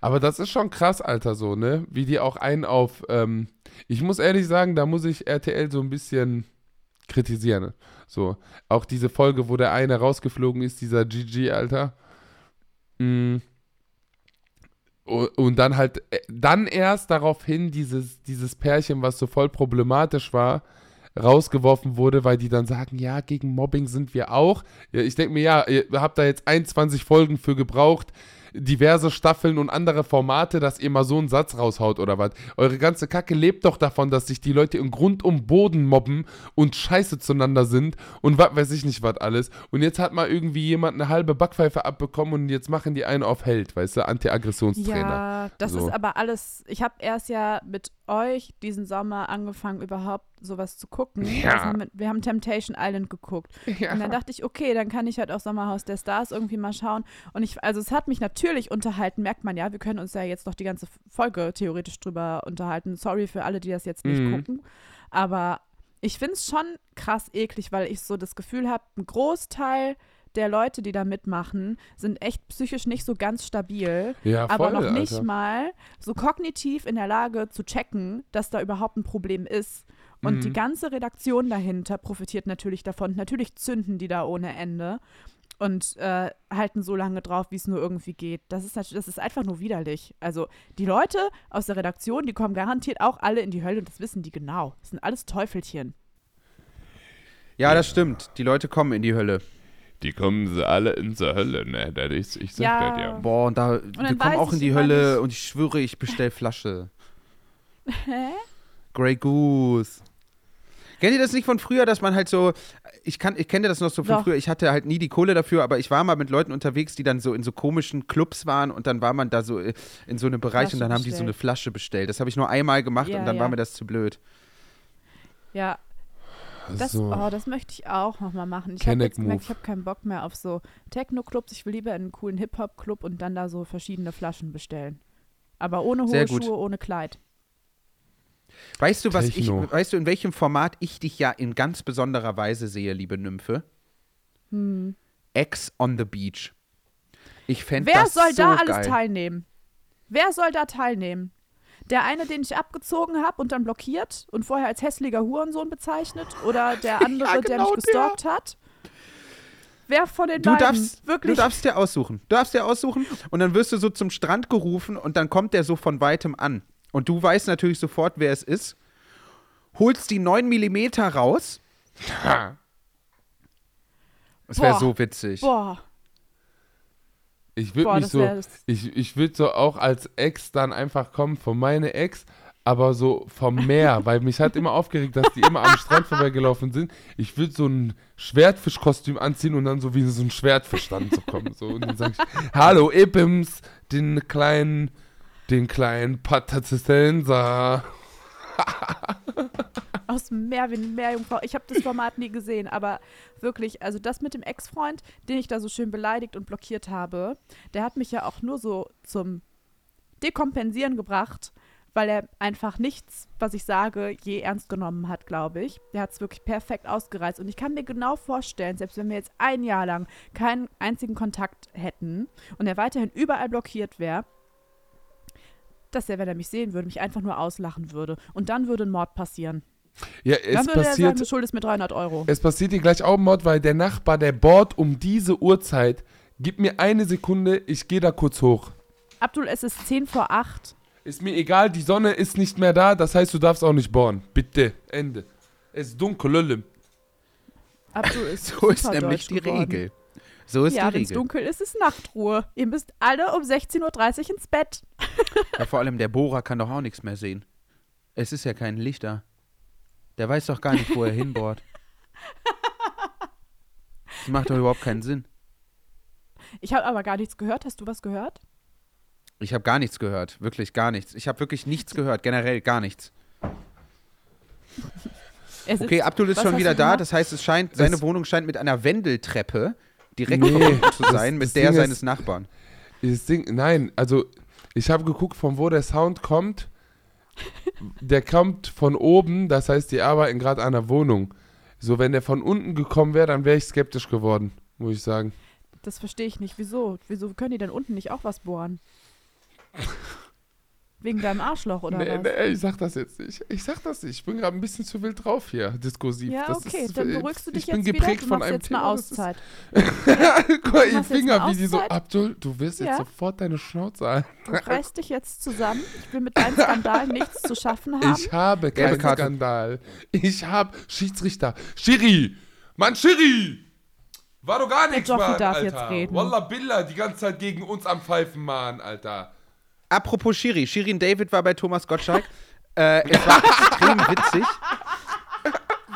Aber das ist schon krass, Alter, so, ne? Wie die auch einen auf, ähm, ich muss ehrlich sagen, da muss ich RTL so ein bisschen kritisieren. So, auch diese Folge, wo der eine rausgeflogen ist, dieser GG, Alter. Mm. Und dann halt, äh, dann erst daraufhin dieses, dieses Pärchen, was so voll problematisch war, rausgeworfen wurde, weil die dann sagen, ja, gegen Mobbing sind wir auch. Ich denke mir, ja, ihr habt da jetzt 21 Folgen für gebraucht, diverse Staffeln und andere Formate, dass ihr mal so einen Satz raushaut oder was. Eure ganze Kacke lebt doch davon, dass sich die Leute im Grund um Boden mobben und scheiße zueinander sind und was weiß ich nicht was alles. Und jetzt hat mal irgendwie jemand eine halbe Backpfeife abbekommen und jetzt machen die einen auf Held, weißt du, Anti-Aggressionstrainer. Ja, das So. ist aber alles. Ich habe erst ja mit euch diesen Sommer angefangen, überhaupt sowas zu gucken. Ja. Also mit, wir haben Temptation Island geguckt. Und dann dachte ich, okay, dann kann ich halt auch Sommerhaus der Stars irgendwie mal schauen. Und ich, also es hat mich natürlich unterhalten, merkt man ja. Wir können uns ja jetzt noch die ganze Folge theoretisch drüber unterhalten. Sorry für alle, die das jetzt nicht Mhm. gucken. Aber ich finde es schon krass eklig, weil ich so das Gefühl habe, ein Großteil der Leute, die da mitmachen, sind echt psychisch nicht so ganz stabil Ja, aber voll, noch nicht Alter. mal so kognitiv in der Lage zu checken, dass da überhaupt ein Problem ist. Und Mhm. die ganze Redaktion dahinter profitiert natürlich davon. Natürlich zünden die da ohne Ende und äh, halten so lange drauf, wie es nur irgendwie geht. Das ist, das ist einfach nur widerlich. Also die Leute aus der Redaktion, die kommen garantiert auch alle in die Hölle und das wissen die genau. Das sind alles Teufelchen. Ja, das stimmt. Die Leute kommen in die Hölle. Die kommen sie alle in zur Hölle, ne? Das ist, ich sag Ja. das ja. Boah, und da, dann wir kommen auch in ich die Hölle nicht- und ich schwöre, ich bestell Flasche. Hä? Grey Goose. Kennt ihr das nicht von früher, dass man halt so, ich, kann, ich kenne das noch so von Doch. früher, ich hatte halt nie die Kohle dafür, aber ich war mal mit Leuten unterwegs, die dann so in so komischen Clubs waren und dann war man da so äh, in so einem Bereich Flasche und dann haben die so bestellt. eine Flasche bestellt. Das habe ich nur einmal gemacht Ja, und dann ja. war mir das zu blöd. Ja, das, so. oh, das möchte ich auch nochmal machen. Ich habe gemerkt, ich habe keinen Bock mehr auf so Techno-Clubs. Ich will lieber in einen coolen Hip-Hop-Club und dann da so verschiedene Flaschen bestellen. Aber ohne hohe. Schuhe, ohne Kleid. Weißt du, was Techno. ich, weißt du, in welchem Format ich dich ja in ganz besonderer Weise sehe, liebe Nymphe? Hm. Ex on the Beach. Ich fände Wer das soll so da alles geil. teilnehmen? Wer soll da teilnehmen? Der eine, den ich abgezogen habe und dann blockiert und vorher als hässlicher Hurensohn bezeichnet? Oder der andere, der genau mich gestalkt hat? Wer von den Du beiden? darfst, Wirklich? du darfst dir aussuchen. Du darfst dir aussuchen und dann wirst du so zum Strand gerufen und dann kommt der so von weitem an. Und du weißt natürlich sofort, wer es ist. Holst die 9 mm raus. Das wäre so witzig. Boah. Ich würde mich so, ich, ich würde so auch als Ex dann einfach kommen von meine Ex, aber so vom Meer, weil mich hat immer aufgeregt, dass die immer am Strand vorbeigelaufen sind. Ich würde so ein Schwertfischkostüm anziehen und dann so wie so ein Schwertfisch dann so kommen. So. Und dann sage ich, hallo Ibims, den kleinen, den kleinen Patazistenser. Aus dem wie eine Meerjungfrau. Ich habe das Format nie gesehen, aber wirklich, also das mit dem Ex-Freund, den ich da so schön beleidigt und blockiert habe, der hat mich ja auch nur so zum Dekompensieren gebracht, weil er einfach nichts, was ich sage, je ernst genommen hat, glaube ich. Der hat es wirklich perfekt ausgereizt. Und ich kann mir genau vorstellen, selbst wenn wir jetzt ein Jahr lang keinen einzigen Kontakt hätten und er weiterhin überall blockiert wäre, dass er, wenn er mich sehen würde, mich einfach nur auslachen würde. Und dann würde ein Mord passieren. Ja, Dann es würde er sagen, passiert, du schuldest mir 300 Euro. es passiert dir gleich auch Mord, weil der Nachbar, der bohrt um diese Uhrzeit. Gib mir eine Sekunde, ich gehe da kurz hoch. Abdul, es ist 10 vor 8. Ist mir egal, die Sonne ist nicht mehr da, das heißt, du darfst auch nicht bohren. Bitte, Ende. Es ist dunkel, Lülle. Abdul ist So ist nämlich deutsch die geworden. Regel. So ist ja, die wenn es Regel. dunkel ist, ist Nachtruhe. Ihr müsst alle um 16.30 Uhr ins Bett. Ja, vor allem der Bohrer kann doch auch nichts mehr sehen. Es ist ja kein Licht da. Der weiß doch gar nicht, wo er hinbohrt. Das macht doch überhaupt keinen Sinn. Ich habe aber gar nichts gehört. Hast du was gehört? Ich habe gar nichts gehört. Wirklich gar nichts. Ich habe wirklich nichts gehört. Generell gar nichts. Sitzt- Okay, Abdul ist schon wieder da. Das heißt, es scheint, seine Wohnung scheint mit einer Wendeltreppe direkt Nee, verbunden zu das- sein mit das der Ding seines ist- Nachbarn. Das Ding, nein, also ich habe geguckt, von wo der Sound kommt. Der kommt von oben, das heißt, die arbeiten gerade an der Wohnung. So, wenn der von unten gekommen wäre, dann wäre ich skeptisch geworden, muss ich sagen. Das verstehe ich nicht. Wieso? Wieso können die denn unten nicht auch was bohren? Wegen deinem Arschloch oder Nee, was? nee, ich sag das jetzt nicht. Ich sag das nicht. Ich bin gerade ein bisschen zu wild drauf hier, diskursiv. Ja, Das okay, ist, dann äh, beruhigst du dich ich bin jetzt wieder. geprägt Du von machst einem jetzt Thema. eine Auszeit. Guck mal, ihr jetzt Finger, wie die so, Auszeit? Abdul, du wirst jetzt Ja. sofort deine Schnauze ein. Du reißt dich jetzt zusammen. Ich will mit deinen Skandalen nichts zu schaffen haben. Ich habe keinen Karte. Skandal. Ich habe Schiedsrichter. Schiri! Mann, Schiri! War doch gar nichts, Mann, darf Alter. jetzt reden. Wallah Billah, die ganze Zeit gegen uns am Pfeifen, Mann, Alter. Apropos Shiri. Shirin David war bei Thomas Gottschalk. äh, es war extrem witzig.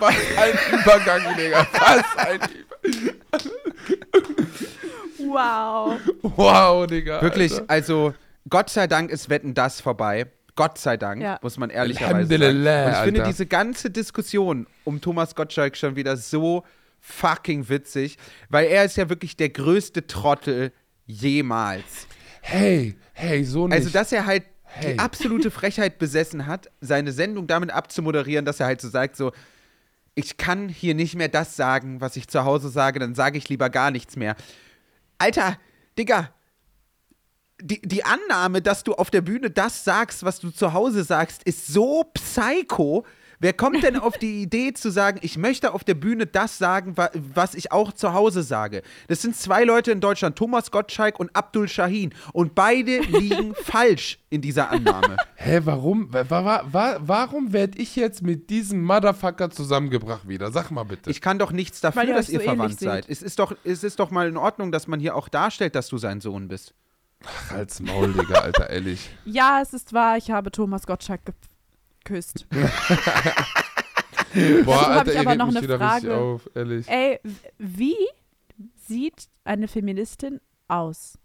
Was ein Übergang, Digga. Was ein Übergang. wow. Wow, Digga. Wirklich, Alter. also Gott sei Dank ist Wetten das vorbei. Gott sei Dank, Ja. muss man ehrlicherweise sagen. Alhamdulillah, Und ich finde Alter. diese ganze Diskussion um Thomas Gottschalk schon wieder so fucking witzig, weil er ist ja wirklich der größte Trottel jemals. Hey, hey, so nicht. Also, dass er halt Hey. die absolute Frechheit besessen hat, seine Sendung damit abzumoderieren, dass er halt so sagt, so, ich kann hier nicht mehr das sagen, was ich zu Hause sage, dann sage ich lieber gar nichts mehr. Alter, Digga, die, die Annahme, dass du auf der Bühne das sagst, was du zu Hause sagst, ist so psycho. Wer kommt denn auf die Idee zu sagen, ich möchte auf der Bühne das sagen, wa- was ich auch zu Hause sage? Das sind zwei Leute in Deutschland, Thomas Gottschalk und Abdul Shahin. Und beide liegen falsch in dieser Annahme. Hä, warum? Wa- wa- wa- warum werde ich jetzt mit diesem Motherfucker zusammengebracht wieder? Sag mal bitte. Ich kann doch nichts dafür, Weil ihr dass ihr so verwandt seid. Es ist, doch, es ist doch mal in Ordnung, dass man hier auch darstellt, dass du sein Sohn bist. Als Maul, Digga, Alter, ehrlich. Ja, es ist wahr, ich habe Thomas Gottschalk geküsst. Boah, hab Alter, ich aber noch eine Frage. auf, ehrlich. Ey, wie sieht eine Feministin aus?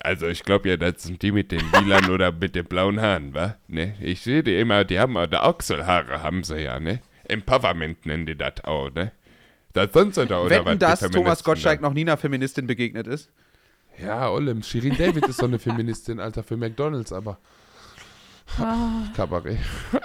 Also ich glaube ja, das sind die mit den lilan oder mit den blauen Haaren, wa? Ne? Ich sehe die immer, die haben auch die Achselhaare, haben sie ja, ne? Empowerment nennen die das auch, ne? Das sind sie da, oder was? Wetten, die dass Thomas Gottschalk da? noch nie einer Feministin begegnet ist? Ja, Olim, Shirin David ist so eine Feministin, Alter, für McDonalds, aber. Kabarett.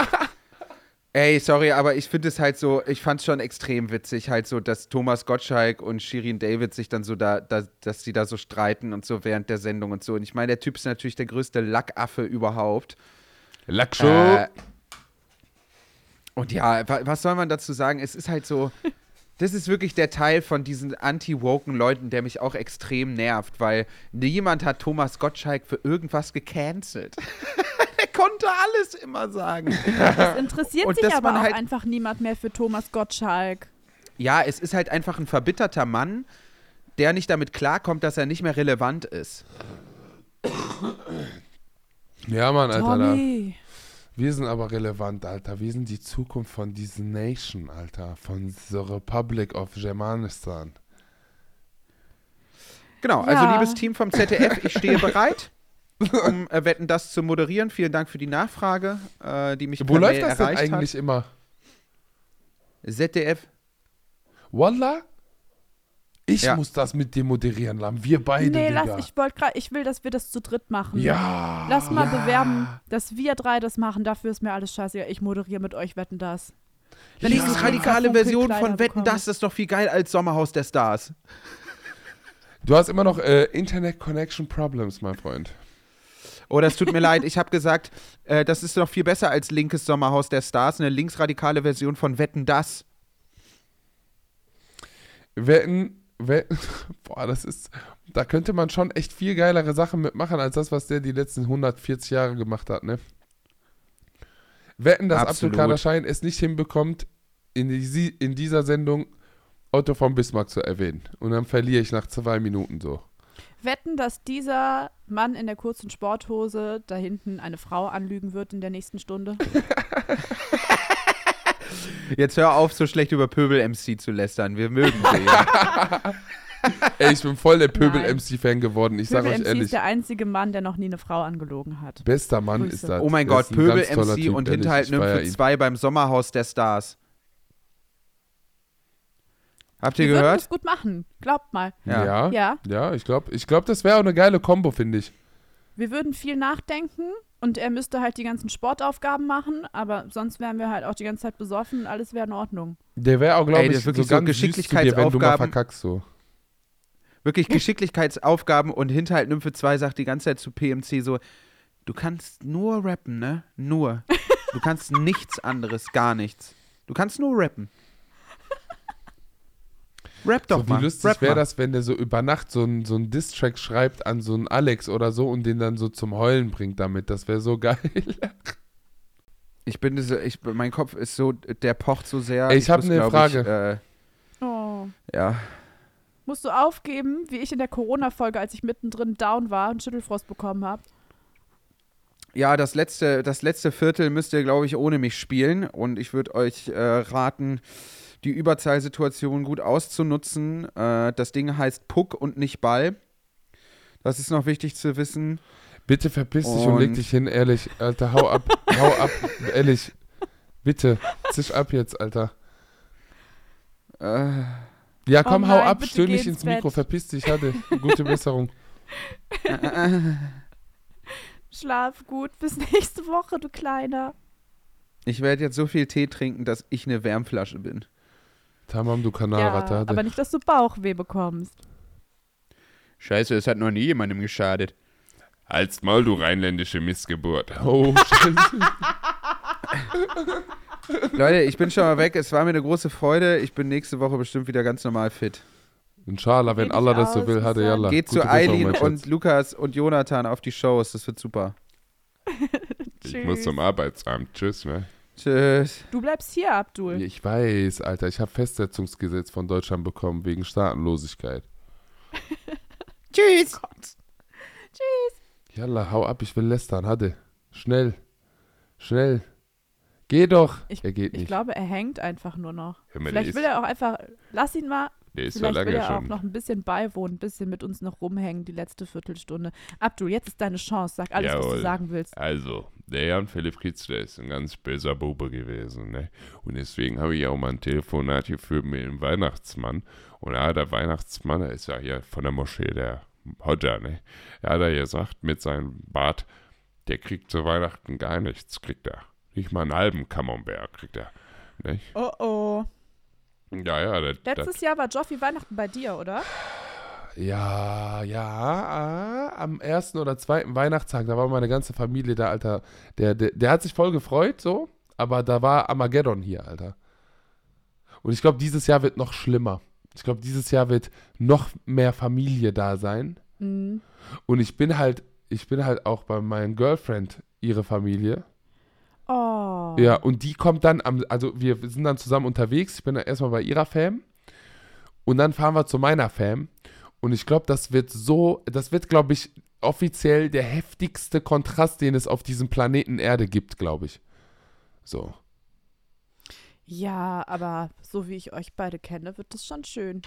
Ey, sorry, aber ich finde es halt so, ich fand es schon extrem witzig, halt so, dass Thomas Gottschalk und Shirin David sich dann so da, da, dass sie da so streiten und so während der Sendung und so. Und ich meine, der Typ ist natürlich der größte Lackaffe überhaupt. Lackshow. Äh, und ja, wa was soll man dazu sagen? Es ist halt so, das ist wirklich der Teil von diesen anti-woken Leuten, der mich auch extrem nervt, weil niemand hat Thomas Gottschalk für irgendwas gecancelt. er konnte alles immer sagen. Es interessiert Und sich aber auch halt- einfach niemand mehr für Thomas Gottschalk. Ja, es ist halt einfach ein verbitterter Mann, der nicht damit klarkommt, dass er nicht mehr relevant ist. Ja, Mann, Alter. Tommy. Wir sind aber relevant, Alter. Wir sind die Zukunft von dieser Nation, Alter. Von the Republic of Germanistan. Genau, also Ja. liebes Team vom ZDF, ich stehe bereit, um äh, Wetten das zu moderieren. Vielen Dank für die Nachfrage, äh, die mich Wo läuft das denn erreicht eigentlich immer? Hat. ZDF. Wallah? Ich Ja. muss das mit dir moderieren, Lam. Wir beide, Nee, Digga. lass, ich wollte gerade, ich will, dass wir das zu dritt machen. ja. Lass mal ja. bewerben, dass wir drei das machen. Dafür ist mir alles scheiße. Ich moderiere mit euch, wetten das. Wenn Die ich so radikale Version von Wetten, bekomme. das ist doch viel geil als Sommerhaus der Stars. Du hast immer noch äh, Internet Connection Problems, mein Freund. Oh, das tut mir leid. Ich habe gesagt, äh, das ist doch viel besser als linkes Sommerhaus der Stars, eine linksradikale Version von Wetten das. Wetten, boah, das ist, da könnte man schon echt viel geilere Sachen mitmachen, als das, was der die letzten 140 Jahre gemacht hat, ne? Wetten, dass Absolut. Abdul Schein es nicht hinbekommt, in, die, in dieser Sendung Otto von Bismarck zu erwähnen. Und dann verliere ich nach zwei Minuten so. Wetten, dass dieser Mann in der kurzen Sporthose da hinten eine Frau anlügen wird in der nächsten Stunde. Jetzt hör auf, so schlecht über Pöbel-MC zu lästern. Wir mögen sie. Ey, ich bin voll der. Pöbel-MC-Fan geworden. Ich sage euch MC ehrlich, ist der einzige Mann, der noch nie eine Frau angelogen hat. bester Mann Grüße. ist das. Oh mein Gott, Pöbel-MC und. Hinterhalt Nymphe ihn. 2 beim Sommerhaus der Stars. Habt ihr Wir würden gehört? das gut machen. Glaubt mal. Ja, ja, Ja, ja ich glaube, ich glaub, das wäre auch eine geile Kombo, finde ich. wir würden viel nachdenken und er müsste halt die ganzen Sportaufgaben machen, aber sonst wären wir halt auch die ganze Zeit besoffen und alles wäre in Ordnung. Der wäre auch, glaube ich, ist wirklich so so ganz süß zu dir, wenn du mal Geschicklichkeitsaufgaben. verkackst so. Wirklich Geschicklichkeitsaufgaben und Hinterhalt Nymphe 2 sagt die ganze Zeit zu PMC so, du kannst nur rappen, ne? Nur. Du kannst nichts anderes, gar nichts. Du kannst nur rappen. Rap doch so, wie mal. lustig Rap wäre das, wenn der so über Nacht so einen so einen Diss-Track schreibt an so einen Alex oder so und den dann so zum Heulen bringt damit. Das wäre so geil. Ich bin so, ich, mein Kopf ist so, der pocht so sehr. Ey, ich hab muss, eine Frage. Ich, Oh. äh, ja. Musst du aufgeben, wie ich in der Corona-Folge, als ich mittendrin down war und Schüttelfrost bekommen habe? Ja, das letzte, das letzte Viertel müsst ihr, glaube ich, ohne mich spielen. Und ich würde euch äh, raten, die Überzahlsituation gut auszunutzen. Äh, das Ding heißt Puck und nicht Ball. Das ist noch wichtig zu wissen. Bitte verpiss dich und, leg dich hin, ehrlich. Alter, hau ab. hau ab, ehrlich. Bitte, zisch ab jetzt, Alter. Äh, Ja, komm, Oh hau nein, ab, bitte stöhn nicht ins ins Mikro, verpiss dich, hatte. Gute Besserung. Schlaf gut, bis nächste Woche, du Kleiner. ich werde jetzt so viel Tee trinken, dass ich eine Wärmflasche bin. Tamam, du Ja, Kanalratte. hatte. aber nicht, dass du Bauchweh bekommst. Scheiße, es hat noch nie jemandem geschadet. Halt's Maul, du rheinländische Missgeburt. Oh, scheiße. Leute, ich bin schon mal weg. Es war mir eine große Freude. Ich bin nächste Woche bestimmt wieder ganz normal fit. Inshallah, wenn Allah das so will, hatte Susanne. Yallah. Geht zu Eileen und. Lukas und Jonathan auf die Shows. Das wird super. Ich muss zum Arbeitsamt. Tschüss, ne? Tschüss. Du bleibst hier, Abdul. Ich weiß, Alter, ich habe Festsetzungsgesetz von Deutschland bekommen wegen Staatenlosigkeit. Tschüss. Yallah, hau ab, ich will lästern, hatte. Schnell. Schnell. Geh doch. Ich, er geht ich nicht. glaube, er hängt einfach nur noch. Vielleicht will er auch einfach, lass ihn mal, der ist so vielleicht will lange er auch schon. noch ein bisschen beiwohnen, ein bisschen mit uns noch rumhängen, die letzte Viertelstunde. Abdul, jetzt ist deine Chance, sag alles, was Jawohl. du sagen willst. Also, der Jan Philipp Fritz, der ist ein ganz böser Bube gewesen, ne? Und deswegen habe ich auch mal ein Telefonat geführt mit dem Weihnachtsmann. Und da hat der Weihnachtsmann, der ist ja hier von der Moschee, der Hodja, ne? Er hat er gesagt, mit seinem Bart, der kriegt zu Weihnachten gar nichts, kriegt er. Nicht mal einen halben Camembert kriegt er. Nicht? Oh oh. Ja, ja, das, Letztes Jahr war Joffi Weihnachten bei dir, oder? Ja, ja, am ersten oder zweiten Weihnachtstag, da war meine ganze Familie da, Alter. Der, der, der hat sich voll gefreut, so, aber da war Armageddon hier, Alter. Und ich glaube, dieses Jahr wird noch schlimmer. Ich glaube, dieses Jahr wird noch mehr Familie da sein. Mhm. Und ich bin halt, ich bin halt auch bei meinem Girlfriend, ihre Familie. Oh. Ja, und die kommt dann am, also wir sind dann zusammen unterwegs. Ich bin dann erstmal bei ihrer Fam. Und dann fahren wir zu meiner Fam. Und ich glaube, das wird so, das wird, glaube ich, offiziell der heftigste Kontrast, den es auf diesem Planeten Erde gibt, glaube ich. So. Ja, aber so wie ich euch beide kenne, wird das schon schön.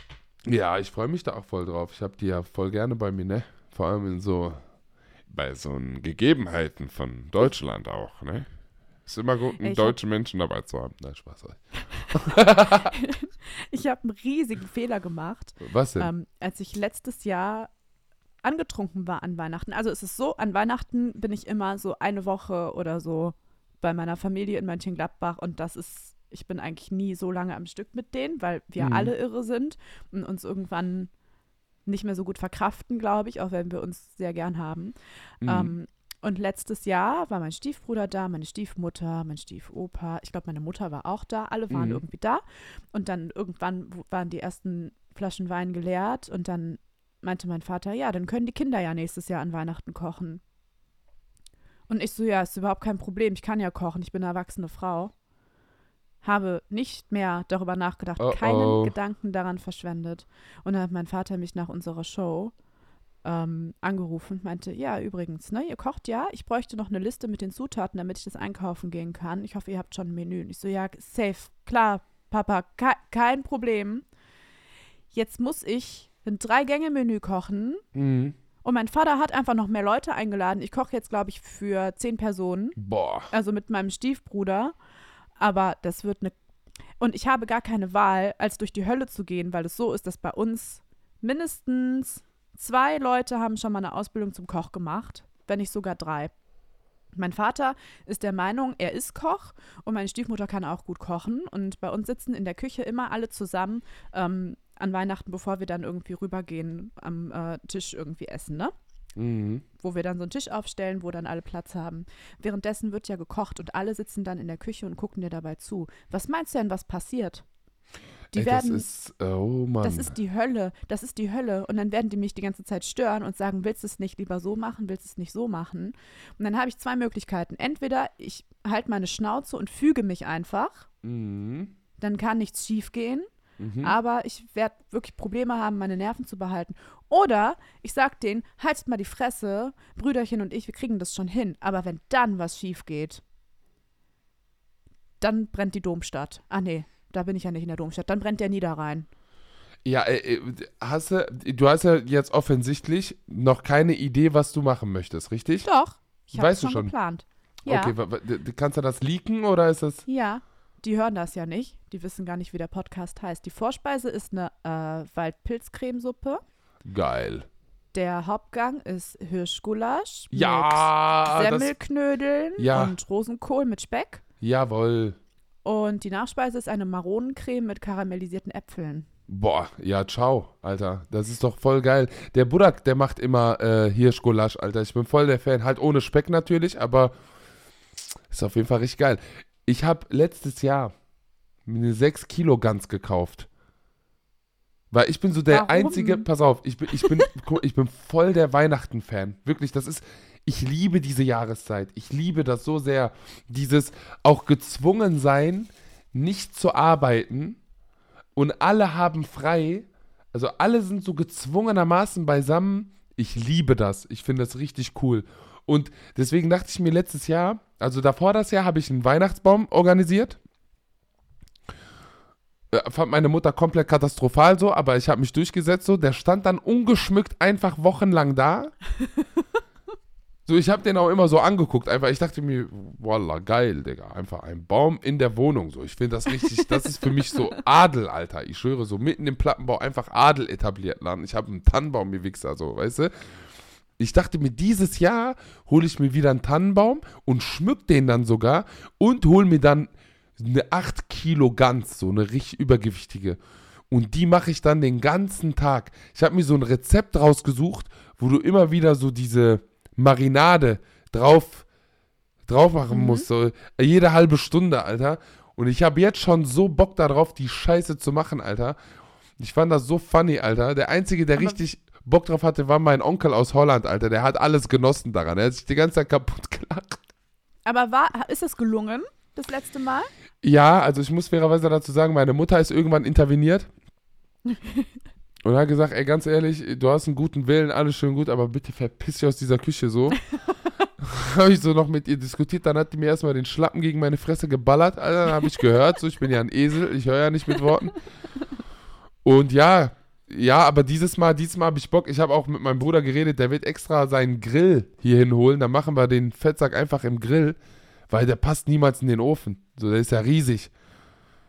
Ja, ich freue mich da auch voll drauf. Ich habe die ja voll gerne bei mir, ne? Vor allem in so Bei so Gegebenheiten von Deutschland auch, ne? Ist immer gut, einen Ich hab- deutschen Menschen dabei zu haben. Nein, Spaß. Ich habe einen riesigen Fehler gemacht, Was denn? ähm, als ich letztes Jahr angetrunken war an Weihnachten. Also es ist so, an Weihnachten bin ich immer so eine Woche oder so bei meiner Familie in Mönchengladbach und das ist, ich bin eigentlich nie so lange am Stück mit denen, weil wir Mhm. alle irre sind und uns irgendwann nicht mehr so gut verkraften, glaube ich, auch wenn wir uns sehr gern haben. Mhm. Ähm, und letztes Jahr war mein Stiefbruder da, meine Stiefmutter, mein Stiefopa. Ich glaube, meine Mutter war auch da. Alle waren Mhm. irgendwie da. Und dann irgendwann waren die ersten Flaschen Wein geleert. Und dann meinte mein Vater, ja, dann können die Kinder ja nächstes Jahr an Weihnachten kochen. Und ich so, ja, ist überhaupt kein Problem. Ich kann ja kochen. Ich bin eine erwachsene Frau. Habe nicht mehr darüber nachgedacht, Oh, keinen oh. Gedanken daran verschwendet. Und dann hat mein Vater mich nach unserer Show ähm, angerufen und meinte, ja, übrigens, ne, ihr kocht ja, ich bräuchte noch eine Liste mit den Zutaten, damit ich das einkaufen gehen kann. Ich hoffe, ihr habt schon ein Menü. Und ich so, ja, safe, klar, Papa, ke kein Problem. Jetzt muss ich ein Drei-Gänge-Menü kochen Mhm. und mein Vater hat einfach noch mehr Leute eingeladen. Ich koche jetzt, glaube ich, für zehn Personen Boah. also mit meinem Stiefbruder. Aber das wird eine. Und ich habe gar keine Wahl, als durch die Hölle zu gehen, weil es so ist, dass bei uns mindestens zwei Leute haben schon mal eine Ausbildung zum Koch gemacht, wenn nicht sogar drei. Mein Vater ist der Meinung, er ist Koch und meine Stiefmutter kann auch gut kochen. Und bei uns sitzen in der Küche immer alle zusammen ähm, an Weihnachten, bevor wir dann irgendwie rübergehen, am äh, Tisch irgendwie essen, ne? Mhm. wo wir dann so einen Tisch aufstellen, wo dann alle Platz haben. Währenddessen wird ja gekocht und alle sitzen dann in der Küche und gucken dir dabei zu. Was meinst du denn, was passiert? Die Ey, werden, das ist, oh Mann. das ist die Hölle, das ist die Hölle. Und dann werden die mich die ganze Zeit stören und sagen, willst du es nicht lieber so machen, willst du es nicht so machen? Und dann habe ich zwei Möglichkeiten. Entweder ich halte meine Schnauze und füge mich einfach, mhm. dann kann nichts schiefgehen. Mhm. Aber ich werde wirklich Probleme haben, meine Nerven zu behalten. Oder ich sag denen, haltet mal die Fresse, Brüderchen und ich, wir kriegen das schon hin. Aber wenn dann was schief geht, dann brennt die Domstadt. Ah nee, da bin ich ja nicht in der Domstadt. Dann brennt der Niederrhein. Ja, äh, äh, hast du, du hast ja jetzt offensichtlich noch keine Idee, was du machen möchtest, richtig? Doch, ich habe schon schon? geplant. Ja, Okay, kannst du das leaken oder ist das. ja, die hören das ja nicht. Die wissen gar nicht, wie der Podcast heißt. Die Vorspeise ist eine äh, Waldpilzcremesuppe. Geil. Der Hauptgang ist Hirschgulasch mit Ja, das, Semmelknödeln Ja. und Rosenkohl mit Speck. jawohl. Und die Nachspeise ist eine Maronencreme mit karamellisierten Äpfeln. Boah, ja, ciao, Alter. Das ist doch voll geil. Der Budak, der macht immer äh, Hirschgulasch, Alter. Ich bin voll der Fan. Halt ohne Speck natürlich, aber ist auf jeden Fall richtig geil. Ich habe letztes Jahr eine 6 Kilo Gans gekauft. Weil ich bin so der Warum? einzige, pass auf, ich bin, ich bin, ich bin voll der Weihnachten-Fan. Wirklich, das ist, ich liebe diese Jahreszeit. Ich liebe das so sehr. Dieses auch gezwungen sein, nicht zu arbeiten und alle haben frei. Also alle sind so gezwungenermaßen beisammen. Ich liebe das. Ich finde das richtig cool. Und deswegen dachte ich mir letztes Jahr, also davor das Jahr, habe ich einen Weihnachtsbaum organisiert. Äh, Fand meine Mutter komplett katastrophal so, aber ich habe mich durchgesetzt so. Der stand dann ungeschmückt einfach wochenlang da. So, ich habe den auch immer so angeguckt. Einfach, ich dachte mir, voila, geil, Digga. Einfach ein Baum in der Wohnung. So, ich finde das richtig, das ist für mich so Adel, Alter. Ich schwöre, so mitten im Plattenbau einfach Adel etabliert laden. Ich habe einen Tannenbaum, wie Wichser, so, weißt du? Ich dachte mir, dieses Jahr hole ich mir wieder einen Tannenbaum und schmück den dann sogar und hole mir dann eine 8 Kilo Gans, so eine richtig übergewichtige. Und die mache ich dann den ganzen Tag. Ich habe mir so ein Rezept rausgesucht, wo du immer wieder so diese Marinade drauf, drauf machen musst. So jede halbe Stunde, Alter. Und ich habe jetzt schon so Bock darauf, die Scheiße zu machen, Alter. Ich fand das so funny, Alter. Der Einzige, der Aber- richtig Bock drauf hatte, war mein Onkel aus Holland, Alter. Der hat alles genossen daran. Er hat sich die ganze Zeit kaputt gelacht. Aber war, ist es gelungen, das letzte Mal? Ja, also ich muss fairerweise dazu sagen, meine Mutter ist irgendwann interveniert. Und er hat gesagt, ey, ganz ehrlich, du hast einen guten Willen, alles schön gut, aber bitte verpiss dich aus dieser Küche so. habe ich so noch mit ihr diskutiert, dann hat die mir erstmal den Schlappen gegen meine Fresse geballert, Alter, dann habe ich gehört, so, ich bin ja ein Esel, ich höre ja nicht mit Worten. Und ja, ja, aber dieses Mal, dieses Mal habe ich Bock, ich habe auch mit meinem Bruder geredet, der wird extra seinen Grill hier hinholen, dann machen wir den Fettsack einfach im Grill, weil der passt niemals in den Ofen. So, der ist ja riesig.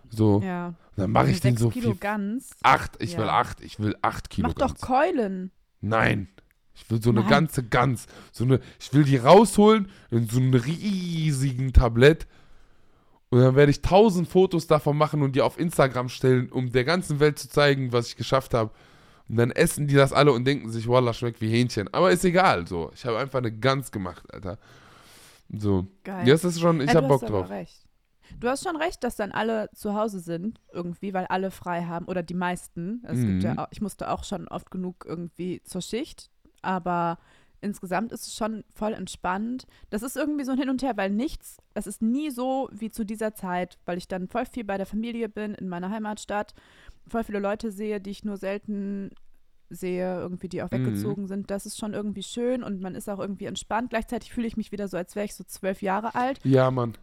So, Ja. dann mache ich den so Kilo viel. Gans. Acht, ich Ja. will acht, ich will acht Kilo. Mach doch Gans. Keulen. Nein. Ich will so eine Nein. ganze Gans. So eine, ich will die rausholen in so einem riesigen Tablett. Und dann werde ich tausend Fotos davon machen und die auf Instagram stellen, um der ganzen Welt zu zeigen, was ich geschafft habe. Und dann essen die das alle und denken sich, Wallah, schmeckt wie Hähnchen. Aber ist egal, so. Ich habe einfach eine Gans gemacht, Alter. So. Geil. Jetzt ist schon, ich Ja, habe Bock drauf. Recht. Du hast schon recht, dass dann alle zu Hause sind, irgendwie, weil alle frei haben oder die meisten. Es gibt Mhm. ja auch, ich musste auch schon oft genug irgendwie zur Schicht, aber insgesamt ist es schon voll entspannt. Das ist irgendwie so ein Hin und Her, weil nichts, es ist nie so wie zu dieser Zeit, weil ich dann voll viel bei der Familie bin in meiner Heimatstadt, voll viele Leute sehe, die ich nur selten sehe, irgendwie, die auch Mhm. weggezogen sind. Das ist schon irgendwie schön und man ist auch irgendwie entspannt. Gleichzeitig fühle ich mich wieder so, als wäre ich so zwölf Jahre alt. Ja, Mann.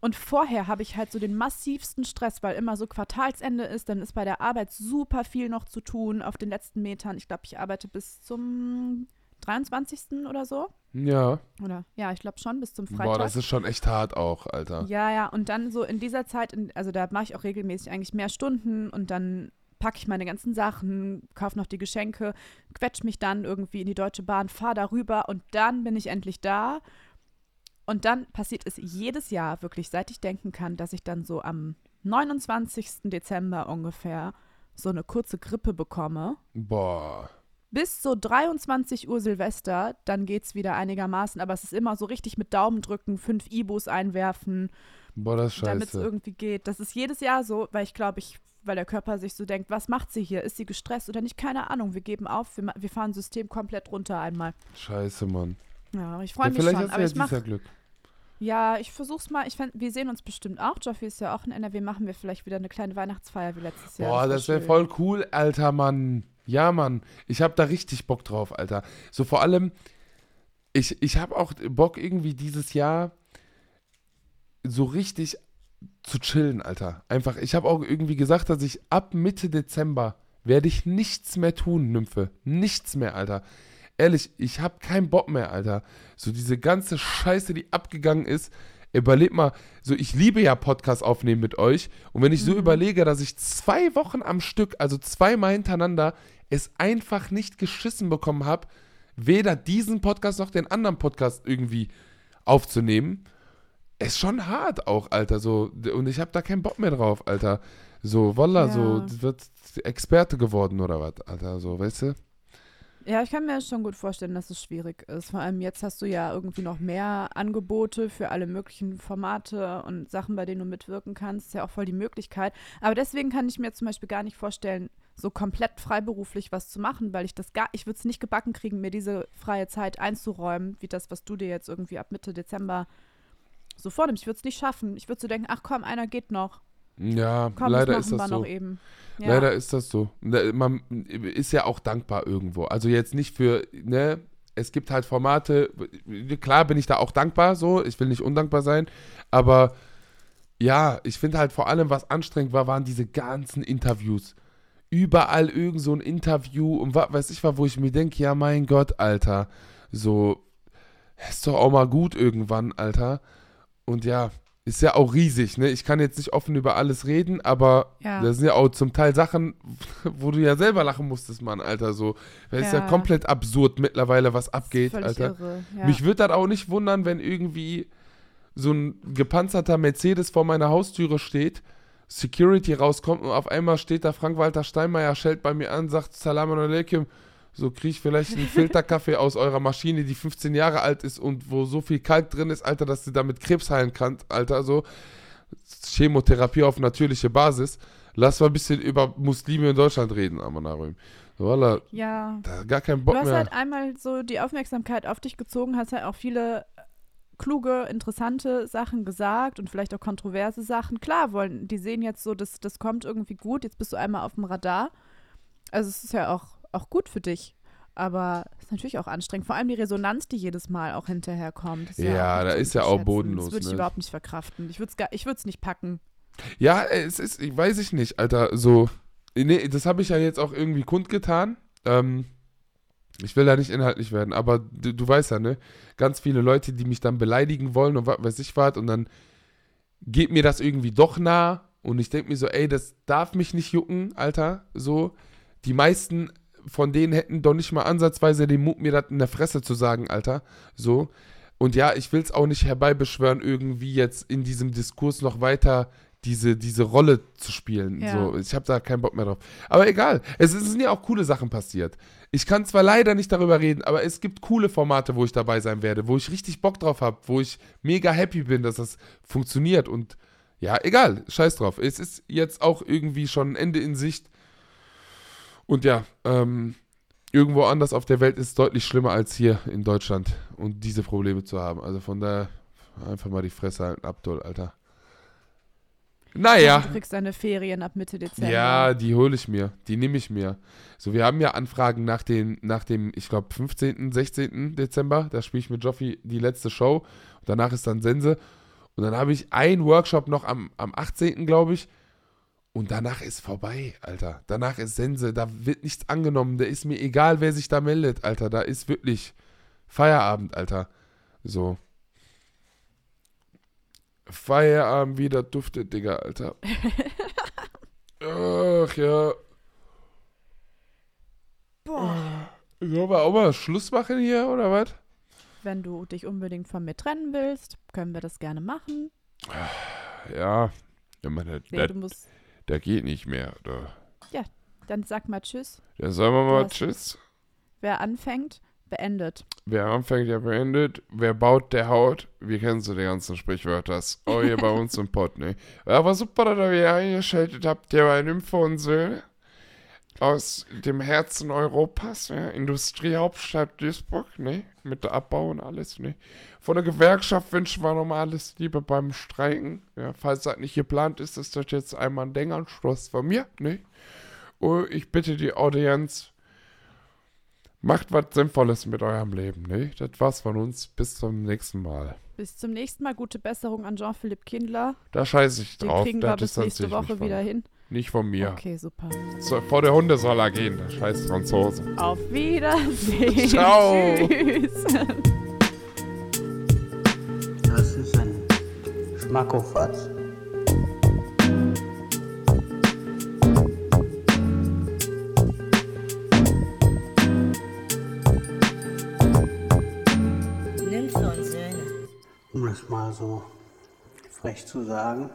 Und vorher habe ich halt so den massivsten Stress, weil immer so Quartalsende ist, dann ist bei der Arbeit super viel noch zu tun auf den letzten Metern. Ich glaube, ich arbeite bis zum 23. oder so. Ja. Oder ja, ich glaube schon, bis zum Freitag. Boah, das ist schon echt hart auch, Alter. Ja, ja, und dann so in dieser Zeit, in, also da mache ich auch regelmäßig eigentlich mehr Stunden und dann packe ich meine ganzen Sachen, kaufe noch die Geschenke, quetsch mich dann irgendwie in die Deutsche Bahn, fahre darüber und dann bin ich endlich da. Und dann passiert es jedes Jahr wirklich, seit ich denken kann, dass ich dann so am 29. Dezember ungefähr so eine kurze Grippe bekomme. Boah. Bis so 23 Uhr Silvester, dann geht es wieder einigermaßen, aber es ist immer so richtig mit Daumen drücken, fünf Ibus einwerfen, Boah, das ist damit es scheiße. irgendwie geht. Das ist jedes Jahr so, weil ich glaube, ich, weil der Körper sich so denkt, was macht sie hier? Ist sie gestresst oder nicht? Keine Ahnung. Wir geben auf, wir, wir fahren System komplett runter einmal. Scheiße, Mann. Ja, ich freue Ja, mich vielleicht schon. hast Aber ja ich mach, Glück. Ja, ich versuch's mal. Ich fänd, wir sehen uns bestimmt auch. Joffi ist ja auch in NRW. Machen wir vielleicht wieder eine kleine Weihnachtsfeier wie letztes Jahr. Boah, wär das wäre voll cool, Alter, Mann. Ja, Mann. Ich hab da richtig Bock drauf, Alter. So vor allem, ich, ich hab auch Bock irgendwie dieses Jahr so richtig zu chillen, Alter. Einfach, ich habe auch irgendwie gesagt, dass ich ab Mitte Dezember werde ich nichts mehr tun, Nymphe. Nichts mehr, Alter. Ehrlich, ich habe keinen Bock mehr, Alter. So diese ganze Scheiße, die abgegangen ist. Überleg mal, so ich liebe ja Podcast aufnehmen mit euch. Und wenn ich so überlege, dass ich zwei Wochen am Stück, also zweimal hintereinander, es einfach nicht geschissen bekommen habe, weder diesen Podcast noch den anderen Podcast irgendwie aufzunehmen, ist schon hart auch, Alter. So, und ich habe da keinen Bock mehr drauf, Alter. So, Walla, Ja. so, wird Experte geworden oder was, Alter, so, weißt du? Ja, ich kann mir schon gut vorstellen, dass es schwierig ist. Vor allem jetzt hast du ja irgendwie noch mehr Angebote für alle möglichen Formate und Sachen, bei denen du mitwirken kannst. Ist ja auch voll die Möglichkeit. Aber deswegen kann ich mir zum Beispiel gar nicht vorstellen, so komplett freiberuflich was zu machen, weil ich das gar, ich würde es nicht gebacken kriegen, mir diese freie Zeit einzuräumen, wie das, was du dir jetzt irgendwie ab Mitte Dezember so vornimmst. Ich würde es nicht schaffen. Ich würde so denken, ach komm, einer geht noch. Ja, Komm, leider ist das so. Ja. Leider ist das so. Ne, Man ist ja auch dankbar irgendwo. Also jetzt nicht für, ne, es gibt halt Formate, klar bin ich da auch dankbar so, ich will nicht undankbar sein, aber ja, ich finde halt vor allem, was anstrengend war, waren diese ganzen Interviews. Überall irgend so ein Interview und was weiß ich was, wo ich mir denke, ja mein Gott, Alter, so, ist doch auch mal gut irgendwann, Alter. Und ja, ist ja auch riesig, ne? Ich kann jetzt nicht offen über alles reden, aber Ja. das sind ja auch zum Teil Sachen, wo du ja selber lachen musstest, Mann, Alter, so. Das ist ja Ja. komplett absurd mittlerweile, was abgeht, Alter. irre. Ja. Mich würde das auch nicht wundern, wenn irgendwie so ein gepanzerter Mercedes vor meiner Haustüre steht, Security rauskommt und auf einmal steht da Frank-Walter Steinmeier, schellt bei mir an, sagt Salam alaikum, so kriege ich vielleicht einen Filterkaffee aus eurer Maschine, die 15 Jahre alt ist und wo so viel Kalk drin ist, Alter, dass sie damit Krebs heilen kann, Alter, so. Chemotherapie auf natürliche Basis. Lass mal ein bisschen über Muslime in Deutschland reden, Amanarim. Wallah, ja. da gar keinen Bock Du hast mehr. halt einmal so die Aufmerksamkeit auf dich gezogen, hast halt auch viele kluge, interessante Sachen gesagt und vielleicht auch kontroverse Sachen. Klar, wollen, die sehen jetzt so, das, das kommt irgendwie gut, jetzt bist du einmal auf dem Radar. Also es ist ja auch, auch gut für dich. Aber es ist natürlich auch anstrengend. Vor allem die Resonanz, die jedes Mal auch hinterher kommt. Ja, auch da ist ja auch bodenlos, Das würde ich ne? überhaupt nicht verkraften. Ich würde es nicht packen. Ja, es ist, ich weiß ich nicht, Alter, so, nee, das habe ich ja jetzt auch irgendwie kundgetan. Ähm, ich will da nicht inhaltlich werden, aber du, du weißt ja, ne, ganz viele Leute, die mich dann beleidigen wollen und was weiß ich was und dann geht mir das irgendwie doch nah und ich denke mir so, ey, das darf mich nicht jucken, Alter, so. Die meisten von denen hätten doch nicht mal ansatzweise den Mut, mir das in der Fresse zu sagen, Alter, so. Und ja, ich will es auch nicht herbeibeschwören, irgendwie jetzt in diesem Diskurs noch weiter diese, diese Rolle zu spielen. Ja. So, ich habe da keinen Bock mehr drauf. Aber egal, es, es sind ja auch coole Sachen passiert. Ich kann zwar leider nicht darüber reden, aber es gibt coole Formate, wo ich dabei sein werde, wo ich richtig Bock drauf habe, wo ich mega happy bin, dass das funktioniert. Und ja, egal, scheiß drauf. Es ist jetzt auch irgendwie schon ein Ende in Sicht. Und ja, ähm, irgendwo anders auf der Welt ist es deutlich schlimmer als hier in Deutschland und diese Probleme zu haben. Also von daher einfach mal die Fresse halten, Abdul, Alter. Naja. Du kriegst deine Ferien ab Mitte Dezember. Ja, die hole ich mir. Die nehme ich mir. So, wir haben ja Anfragen nach, den, nach dem, ich glaube, 15., 16. Dezember. Da spiele ich mit Joffi die letzte Show. Danach ist dann Sense. Und dann habe ich einen Workshop noch am, am 18., glaube ich. Und danach ist vorbei, Alter. Danach ist Sense. Da wird nichts angenommen. Da ist mir egal, wer sich da meldet, Alter. Da ist wirklich Feierabend, Alter. So. Feierabend wieder duftet, Digga, Alter. Ach ja. Boah. Sollen wir auch mal Schluss machen hier, oder was? Wenn du dich unbedingt von mir trennen willst, können wir das gerne machen. Ja. ja meine, Nee, der, du musst, der geht nicht mehr. Da. dann sag mal Tschüss. Ja, sagen wir mal Tschüss. Wer anfängt, beendet. Wer anfängt, der beendet. Wer baut, der haut. Wir kennen so die ganzen Sprichwörter. Auch hier bei uns im Pod, ne? Aber super, dass ihr wieder eingeschaltet habt, hier bei Nympho und Söhne. Aus dem Herzen Europas, ja? Industriehauptstadt Duisburg, ne? Mit der Abbau und alles, ne? Von der Gewerkschaft wünschen wir nochmal alles Liebe beim Streiken. Ja, falls das nicht geplant ist, ist das jetzt einmal ein Denkanstoß von mir, ne? Und ich bitte die Audienz, Macht was Sinnvolles mit eurem Leben, ne? Das war's von uns. Bis zum nächsten Mal. Bis zum nächsten Mal. Gute Besserung an Jean-Philippe Kindler. Da scheiße ich Den drauf. kriegen da wir bis nächste Woche wieder hin. Nicht von mir. Okay, super. So, vor der Hunde soll er gehen, der scheiß Franzose. Auf Wiedersehen. Ciao. Tschüss. Das ist ein Schmackofatz. Nymphe und Söhne. Um es mal so frech zu sagen.